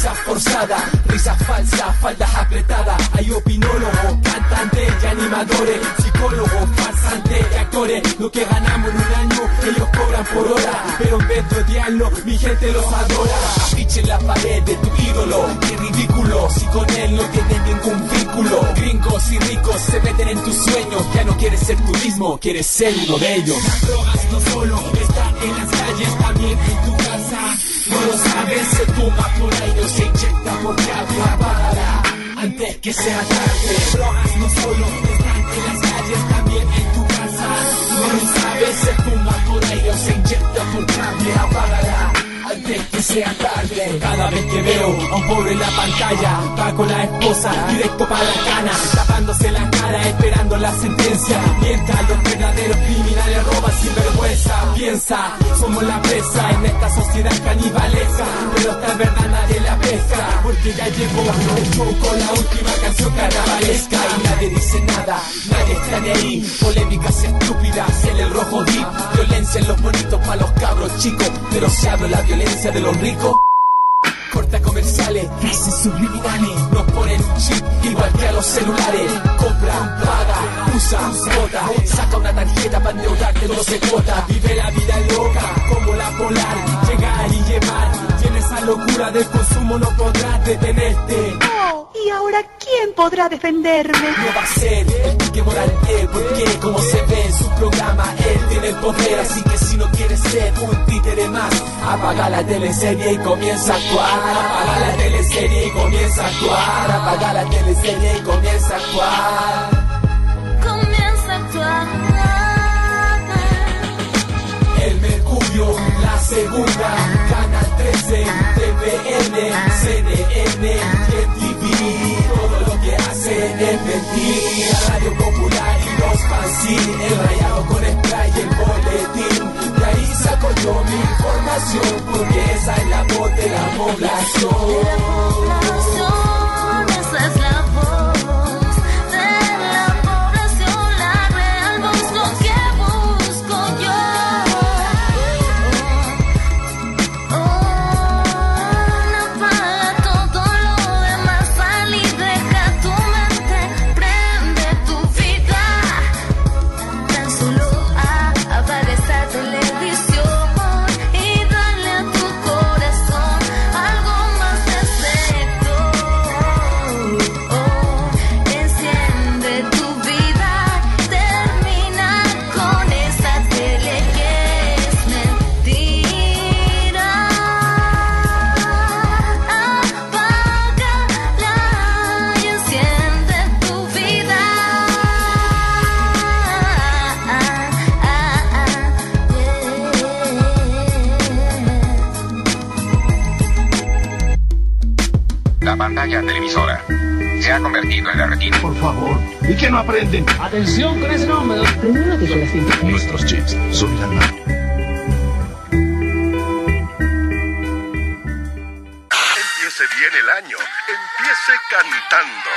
sonrisas forzadas, risas falsas, faldas apretadas. Hay opinólogos, cantantes y animadores, psicólogos, farsantes y actores. Lo que ganamos en un año, ellos cobran por hora, pero en vez de odiarlo, mi gente los adora. Afiche en la pared de tu ídolo, qué ridículo, si con él no tienes ningún vínculo. Gringos y ricos se meten en tus sueños, ya no quieres ser tú mismo, quieres ser uno de ellos. Las drogas no solo están en las calles, también en tu casa. No lo sabes, se fuma por aire o se inyecta por cable. Apágala antes que sea tarde. Drogas no solo están en las calles, también en tu casa. No lo sabes, se fuma por aire o se inyecta por cable. Apágala que sea tarde. Cada vez que veo a un pobre en la pantalla, va con la esposa directo para la cana, tapándose la cara, esperando la sentencia. Mientras los verdaderos criminales roban sin vergüenza. Piensa, somos la presa en esta sociedad canibalesca, pero esta verdad nadie la pesca, porque ya llegó el show con la última canción carnavalesca y nadie dice nada, nadie está de ahí. Polémicas estúpidas en el rojo deep, violencia en los bonitos para los cabros chicos, pero se habla la violencia de los ricos. Corta comerciales, frases subliminales. Nos ponen chip igual que a los celulares. Compra, paga, usa, vota Saca una tarjeta para endeudarte 12 cuotas Vive la vida loca como la polar. Llegar y llevar esa locura del consumo no podrás detenerte Oh, ¿y ahora quién podrá defenderme? No va a ser el pique moral él Porque como se ve en su programa Él tiene el poder Así que si no quieres ser un títere más Apaga la teleserie y comienza a actuar Apaga la teleserie y comienza a actuar Apaga la teleserie y comienza a actuar Comienza a actuar. El Mercurio, la segunda 13, TVN, CNN, TV Todo lo que hacen es mentir radio popular y los fanzine El rayado con spray y el boletín. De ahí saco yo mi información Porque esa es la voz de la población se ha convertido en la retina. Por favor. ¿Y que no aprenden? Atención con ese nombre. Nuestros chips son el alma. Empiece bien el año. Empiece cantando.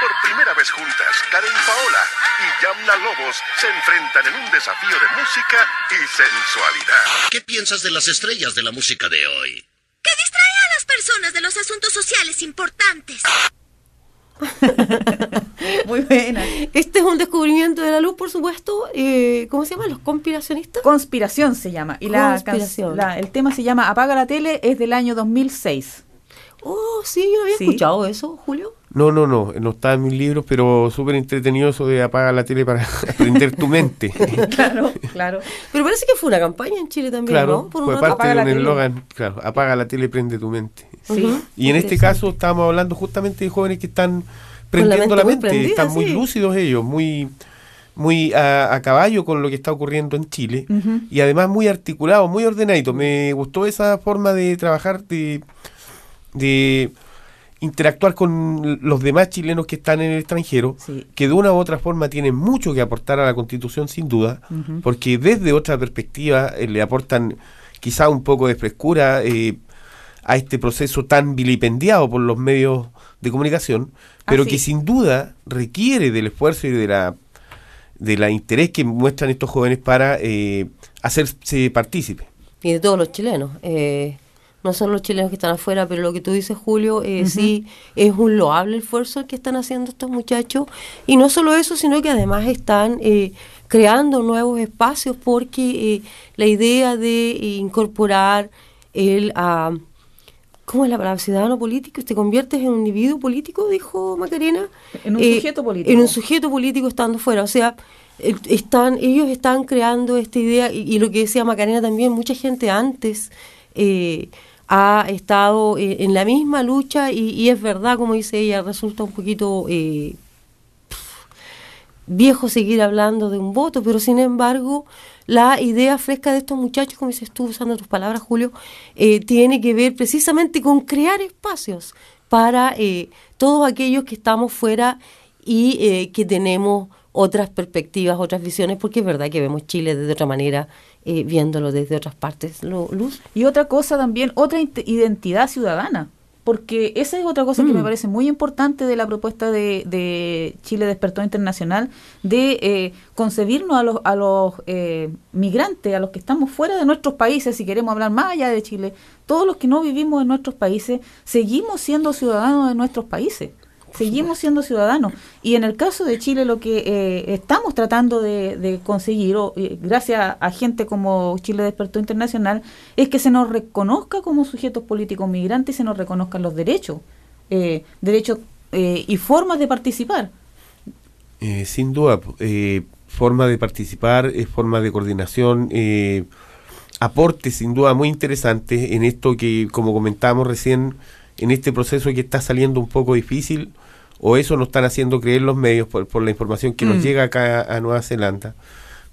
Por primera vez juntas, Karen Paola y Yamna Lobos se enfrentan en un desafío de música y sensualidad. ¿Qué piensas de las estrellas de la música de hoy? Que distrae a las personas de los asuntos sociales importantes. Muy buena. Este es un descubrimiento de la luz, por supuesto. Eh, ¿Cómo se llama? ¿Los conspiracionistas? Conspiración se llama. Y la, la- el tema se llama Apaga la tele, es del año 2006. Oh, sí, yo había Sí. escuchado eso, Julio. No, no, no, no está en mis libros, pero súper entretenido eso de apagar la tele para aprender tu mente. claro, claro. Pero parece que fue una campaña en Chile también, Claro, ¿no? Por un fue parte Apaga la del tele. eslogan, claro, apaga la tele, prende tu mente. Sí. Y en este caso estábamos hablando justamente de jóvenes que están prendiendo mente la mente, están muy sí. lúcidos ellos, muy muy a, a caballo con lo que está ocurriendo en Chile y además muy articulados, muy ordenaditos. Me gustó esa forma de trabajar, de, de interactuar con los demás chilenos que están en el extranjero, que de una u otra forma tienen mucho que aportar a la Constitución sin duda, porque desde otra perspectiva eh, le aportan quizá un poco de frescura eh, a este proceso tan vilipendiado por los medios de comunicación, pero que sin duda requiere del esfuerzo y de la de la interés que muestran estos jóvenes para eh, hacerse partícipes. Y de todos los chilenos. eh, no solo los chilenos que están afuera, pero lo que tú dices, Julio, eh, sí es un loable esfuerzo el que están haciendo estos muchachos. Y no solo eso, sino que además están eh, creando nuevos espacios porque eh, la idea de eh, incorporar el... ah, ¿Cómo es la palabra? Ciudadano político, te conviertes en un individuo político, dijo Macarena. En un sujeto político. En un sujeto político estando fuera. O sea, están, ellos están creando esta idea, y, y lo que decía Macarena también, mucha gente antes eh, ha estado eh, en la misma lucha, y, es verdad, como dice ella, resulta un poquito eh, viejo seguir hablando de un voto, pero sin embargo, la idea fresca de estos muchachos, como dices tú, usando tus palabras, Julio, eh, tiene que ver precisamente con crear espacios para eh, todos aquellos que estamos fuera y que tenemos otras perspectivas, otras visiones, porque es verdad que vemos Chile de otra manera, eh, viéndolo desde otras partes. Lo- Luz. Y otra cosa también, otra identidad ciudadana. Porque esa es otra cosa que me Mm. parece muy importante de la propuesta de, de Chile Despertó Internacional, de eh, concebirnos a los, a los eh, migrantes, a los que estamos fuera de nuestros países, si queremos hablar más allá de Chile, todos los que no vivimos en nuestros países, seguimos siendo ciudadanos de nuestros países. Seguimos siendo ciudadanos. Y en el caso de Chile, lo que eh, estamos tratando de, de conseguir, eh, gracias a gente como Chile Despertó Internacional, es que se nos reconozca como sujetos políticos migrantes y se nos reconozcan los derechos, eh, derechos eh, y formas de participar. Eh, sin duda, forma de participar, forma de coordinación, eh, aporte sin duda muy interesante en esto que, como comentábamos recién, en este proceso que está saliendo un poco difícil, o eso nos están haciendo creer los medios por, por la información que Mm. nos llega acá a Nueva Zelanda.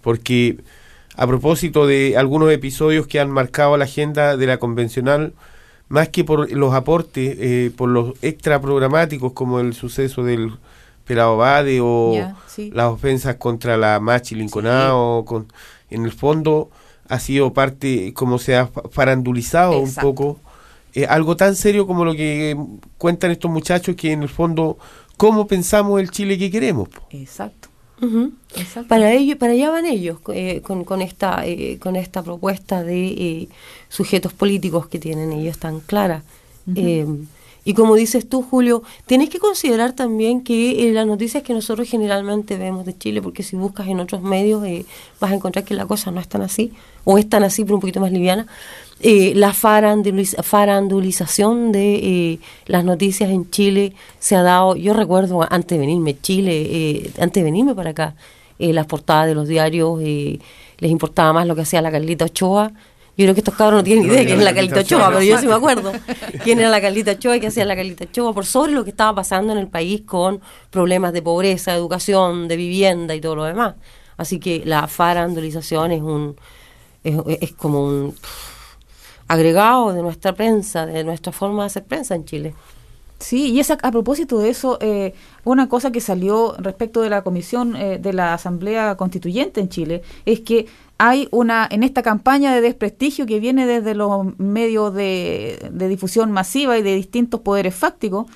Porque a propósito de algunos episodios que han marcado la agenda de la convencional, más que por los aportes, eh, por los extra programáticos como el suceso del Pelado Bade o sí. las ofensas contra la Machi Linconao, con, en el fondo ha sido parte, como se ha fa- farandulizado Exacto. un poco, eh, algo tan serio como lo que cuentan estos muchachos que en el fondo, ¿cómo pensamos el Chile que queremos? po? Exacto. Para ello, para allá van ellos eh, con, con esta eh, con esta propuesta de eh, sujetos políticos que tienen ellos tan clara. Eh, y como dices tú, Julio, tienes que considerar también que eh, las noticias que nosotros generalmente vemos de Chile, porque si buscas en otros medios eh, vas a encontrar que la cosa no es tan así, o es tan así, pero un poquito más liviana. Eh, la faranduliz- farandulización de eh, las noticias en Chile se ha dado, yo recuerdo antes de venirme a Chile, eh, antes de venirme para acá, eh, las portadas de los diarios eh, les importaba más lo que hacía la Carlita Ochoa. Yo creo que estos cabros no tienen idea de quién es la Carlita Ochoa. pero yo sí me acuerdo quién era la Carlita Ochoa y qué hacía la Carlita Ochoa, por sobre lo que estaba pasando en el país con problemas de pobreza, de educación, de vivienda y todo lo demás. Así que la farandulización es un es, es como un agregado de nuestra prensa, de nuestra forma de hacer prensa en Chile. Sí, y esa, a propósito de eso, eh, una cosa que salió respecto de la comisión eh, de la Asamblea Constituyente en Chile es que hay una, en esta campaña de desprestigio que viene desde los medios de, difusión masiva y de distintos poderes fácticos,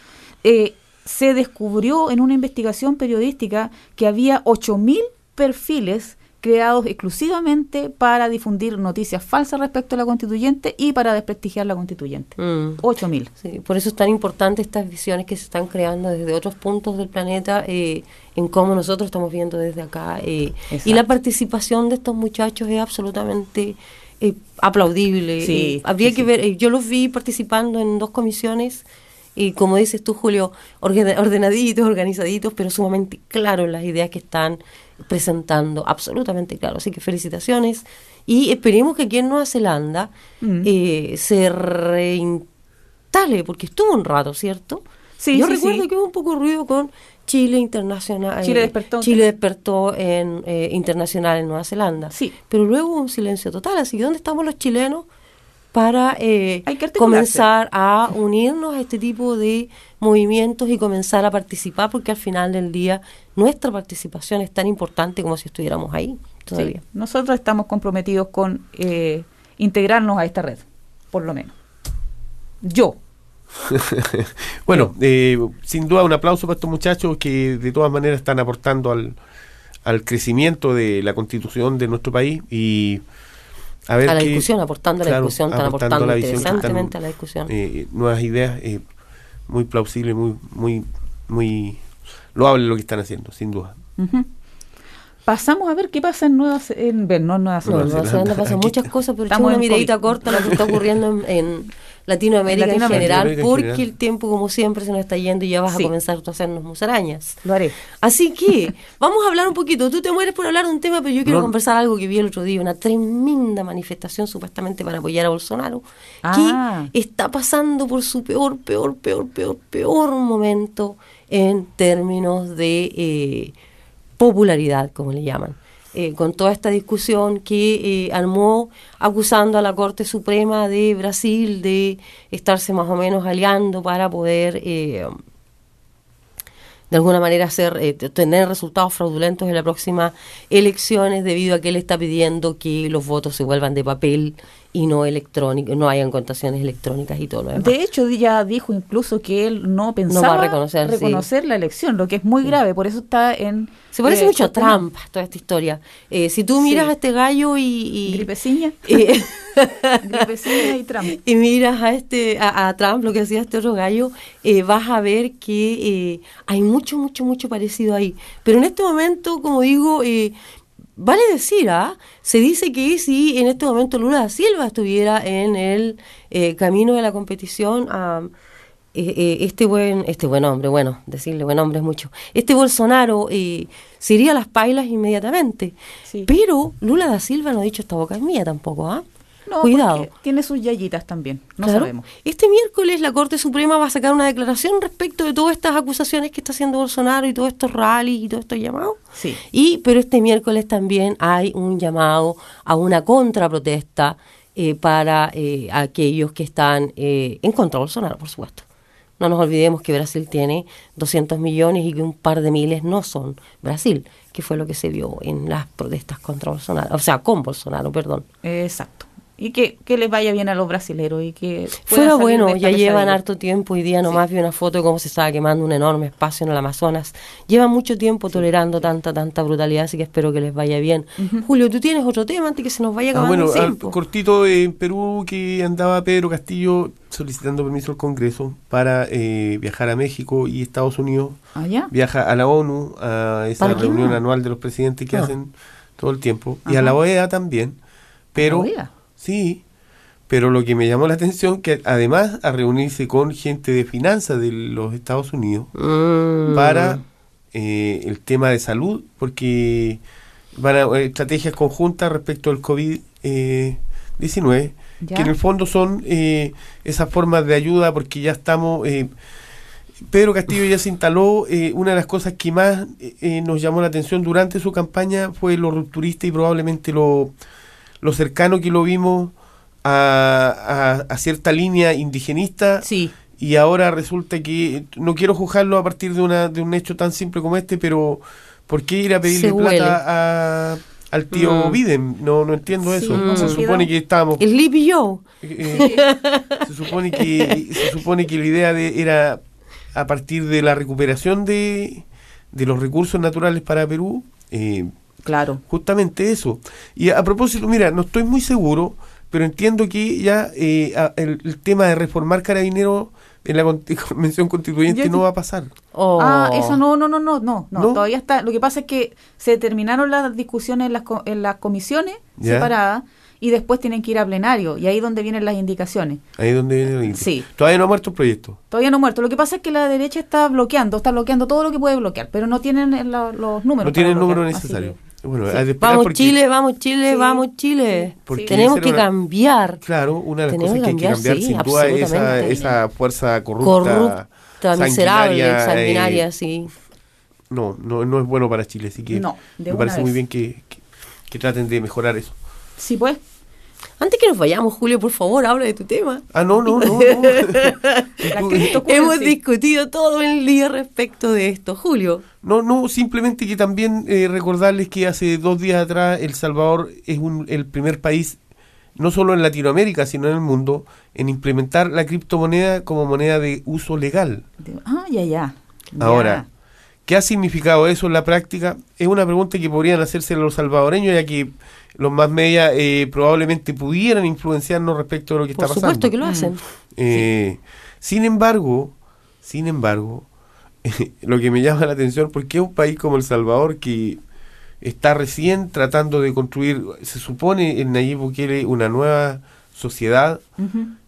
eh, se descubrió en una investigación periodística que había 8.000 perfiles creados exclusivamente para difundir noticias falsas respecto a la constituyente y para desprestigiar la constituyente. Mm. 8000. Sí, por eso es tan importante estas visiones que se están creando desde otros puntos del planeta eh, en cómo nosotros estamos viendo desde acá. eh, y la participación de estos muchachos es absolutamente eh, aplaudible. Sí, Eh, habría sí, que ver, eh, yo los vi participando en dos comisiones y como dices tú, Julio, ordenaditos, organizaditos, pero sumamente claros las ideas que están presentando, absolutamente claro. Así que felicitaciones y esperemos que aquí en Nueva Zelanda Mm. eh, se reinstale, porque estuvo un rato, ¿cierto? Sí, Yo sí, recuerdo sí. que hubo un poco ruido con Chile Internacional. Chile eh, despertó. Chile despertó en eh, internacional en Nueva Zelanda. Sí. Pero luego hubo un silencio total. Así que ¿dónde estamos los chilenos para eh, Hay que articularse. comenzar a unirnos a este tipo de movimientos y comenzar a participar? Porque al final del día nuestra participación es tan importante como si estuviéramos ahí todavía. Sí, nosotros estamos comprometidos con eh, integrarnos a esta red, por lo menos. Yo. bueno, eh, sin duda un aplauso para estos muchachos que de todas maneras están aportando al, al crecimiento de la constitución de nuestro país y a ver a la qué- discusión, aportando a la claro, discusión, están aportando aportando visión que están, interesantemente a la discusión. eh, nuevas ideas eh, muy plausibles, muy, muy, muy loable lo que están haciendo, sin duda. Ujú. Pasamos a ver qué pasa en Nueva en, ver, no en Nueva No, Zelanda. en Nueva Zelanda pasan muchas cosas, pero Estamos echemos una en miradita COVID. corta lo que está ocurriendo en, en Latinoamérica, en Latinoamérica. general, Latinoamérica en porque general. el tiempo, como siempre, se nos está yendo y ya vas Sí. a comenzar a hacernos musarañas. Lo haré. Así que vamos a hablar un poquito. Tú te mueres por hablar de un tema, pero yo quiero No. conversar algo que vi el otro día, una tremenda manifestación supuestamente para apoyar a Bolsonaro, Ah. que está pasando por su peor, peor, peor, peor, peor momento en términos de eh, popularidad, como le llaman. Eh, con toda esta discusión que eh, armó acusando a la Corte Suprema de Brasil de estarse más o menos aliando para poder eh, de alguna manera hacer eh, tener resultados fraudulentos en las próximas elecciones debido a que él está pidiendo que los votos se vuelvan de papel y no electrónicos, no hayan contaciones electrónicas y todo lo demás. De hecho, ya dijo incluso que él no pensaba va a reconocer, sí. la elección, lo que es muy grave, por eso está en... Se parece eh, mucho a. Trump toda esta historia. Eh, si tú miras Sí. a este gallo y, y- Gripeciña. eh, Gripeciña y Trump. y miras a este a, a Trump lo que hacía este otro gallo eh, vas a ver que hay mucho mucho mucho parecido ahí pero en este momento como digo vale decir ¿ah? se dice que si en este momento Lula da Silva estuviera en el eh, camino de la competición a eh, eh, este buen este buen hombre bueno decirle buen hombre es mucho este Bolsonaro eh, se iría a las pailas inmediatamente Sí. pero Lula da Silva no ha dicho esta boca es mía tampoco ¿ah? No, cuidado tiene sus yayitas también, no Claro. sabemos. Este miércoles la Corte Suprema va a sacar una declaración respecto de todas estas acusaciones que está haciendo Bolsonaro y todos estos rallies y todos estos llamados. Sí. Y, pero este miércoles también hay un llamado a una contraprotesta eh, para eh, aquellos que están eh, en contra de Bolsonaro, por supuesto. No nos olvidemos que Brasil tiene 200 millones y que un par de miles no son Brasil, que fue lo que se vio en las protestas contra Bolsonaro, o sea, con Bolsonaro, perdón. Exacto. Y que, que les vaya bien a los brasileros y que... Fuera bueno, ya llevan harto tiempo. Hoy día nomás vi una foto de cómo se estaba quemando un enorme espacio en el Amazonas. Llevan mucho tiempo tolerando tanta, tanta brutalidad, así que espero que les vaya bien. Julio, ¿tú tienes otro tema antes que se nos vaya Ah, acabando bueno, el al- tiempo? cortito en Perú que andaba Pedro Castillo solicitando permiso al Congreso para eh, viajar a México y Estados Unidos. ¿Ah, ya? Viaja a la ONU, a esa reunión anual de los presidentes que Ah. hacen todo el tiempo, y a la OEA también. Pero, ¿La OEA? Sí, pero lo que me llamó la atención que además a reunirse con gente de finanzas de los Estados Unidos Mm. para eh, el tema de salud, porque van a eh, estrategias conjuntas respecto al COVID-19, Ya. que en el fondo son eh, esas formas de ayuda, porque ya estamos... eh, Pedro Castillo ya se instaló, eh, una de las cosas que más eh, eh, nos llamó la atención durante su campaña fue lo rupturista y probablemente lo, lo cercano que lo vimos a, a- a cierta línea indigenista Sí, y ahora resulta que no quiero juzgarlo a partir de una de un hecho tan simple como este pero ¿por qué ir a pedirle Se plata a- al tío Mm. Biden? no no entiendo Sí, eso no se supone que estábamos el Joe. eh, se supone que se supone que la idea de, era a partir de la recuperación de, de los recursos naturales para Perú eh, Claro. Justamente eso. Y a, a propósito, mira, no estoy muy seguro, pero entiendo que ya eh, a- el, el tema de reformar carabineros en la con- convención constituyente no va a pasar. Ah, eso no, no, no, no, no, no, todavía está. Lo que pasa es que se terminaron las discusiones en las, co- en las comisiones Ya. separadas y después tienen que ir a plenario y ahí es donde vienen las indicaciones. Ahí es donde viene el Sí. Todavía no ha muerto el proyecto. Todavía no ha muerto. Lo que pasa es que la derecha está bloqueando, está bloqueando todo lo que puede bloquear, pero no tienen eh, la- los números. No tiene el número bloquear, necesario. Bueno, Sí. Vamos porque- Chile, vamos Chile, Sí. vamos Chile. porque Tenemos que una- cambiar. Claro, una de las Tenemos cosas que hay que cambiar cambiar, sin sí, duda es esa, esa fuerza corrupta, Corrupta, miserable, sanguinaria, sanguinaria, eh, sí. no, no, no es bueno para Chile, así que No, me parece muy vez. bien que, que, que traten de mejorar eso. Sí, pues. Antes que nos vayamos, Julio, por favor, habla de tu tema. Ah, no, no, no. Hemos discutido todo el día respecto de esto, Julio. No, no, simplemente que también eh, recordarles que hace dos días atrás El Salvador es un, el primer país, no solo en Latinoamérica, sino en el mundo, en implementar la criptomoneda como moneda de uso legal. Ah, ya, ya. Ya. Ahora, ¿qué ha significado eso en la práctica? Es una pregunta que podrían hacerse los salvadoreños, ya que los más media eh, probablemente pudieran influenciarnos respecto de lo que Por está supuesto pasando. que lo hacen. Eh, Sin embargo, sin embargo, lo que me llama la atención, porque es un país como El Salvador que está recién tratando de construir, se supone en Nayib Bukele, una nueva sociedad,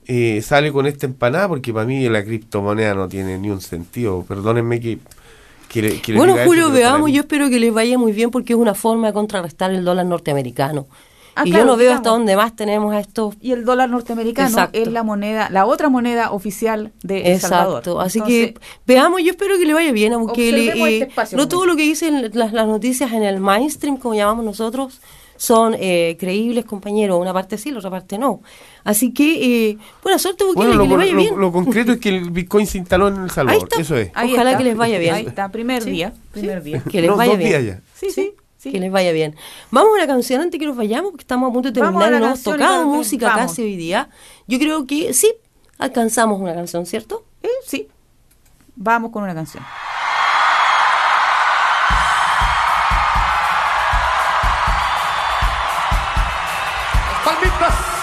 eh, sale con esta empanada, porque para mí la criptomoneda no tiene ni un sentido. Perdónenme que, que le, que le Bueno, Julio, veamos, yo espero que les vaya muy bien porque es una forma de contrarrestar el dólar norteamericano. Ah, y claro, yo no veo digamos. hasta dónde más tenemos a estos... Y el dólar norteamericano Exacto. es la moneda, la otra moneda oficial de El Salvador. Exacto, así Entonces, que veamos, yo espero que le vaya bien, aunque le- eh, este espacio, no todo lo que dicen las, las noticias en el mainstream, como llamamos nosotros, son eh, creíbles, compañeros, una parte sí, la otra parte no. Así que, eh, buena suerte, Bukele, Bueno, lo, que le vaya lo- bien. lo concreto es que el Bitcoin se instaló en El Salvador. está. Eso es. ahí Ojalá está. que les vaya bien. Ahí está, primer Sí. día, primer día. Que les No, vaya dos bien. días ya. Sí, sí, sí. Que les vaya bien. Vamos a una canción antes que nos vayamos, porque estamos a punto de terminar la no hemos tocado vamos, música vamos. casi hoy día. Yo creo que sí, alcanzamos una canción, ¿cierto? Eh, sí. Vamos con una canción. Palmitas. Un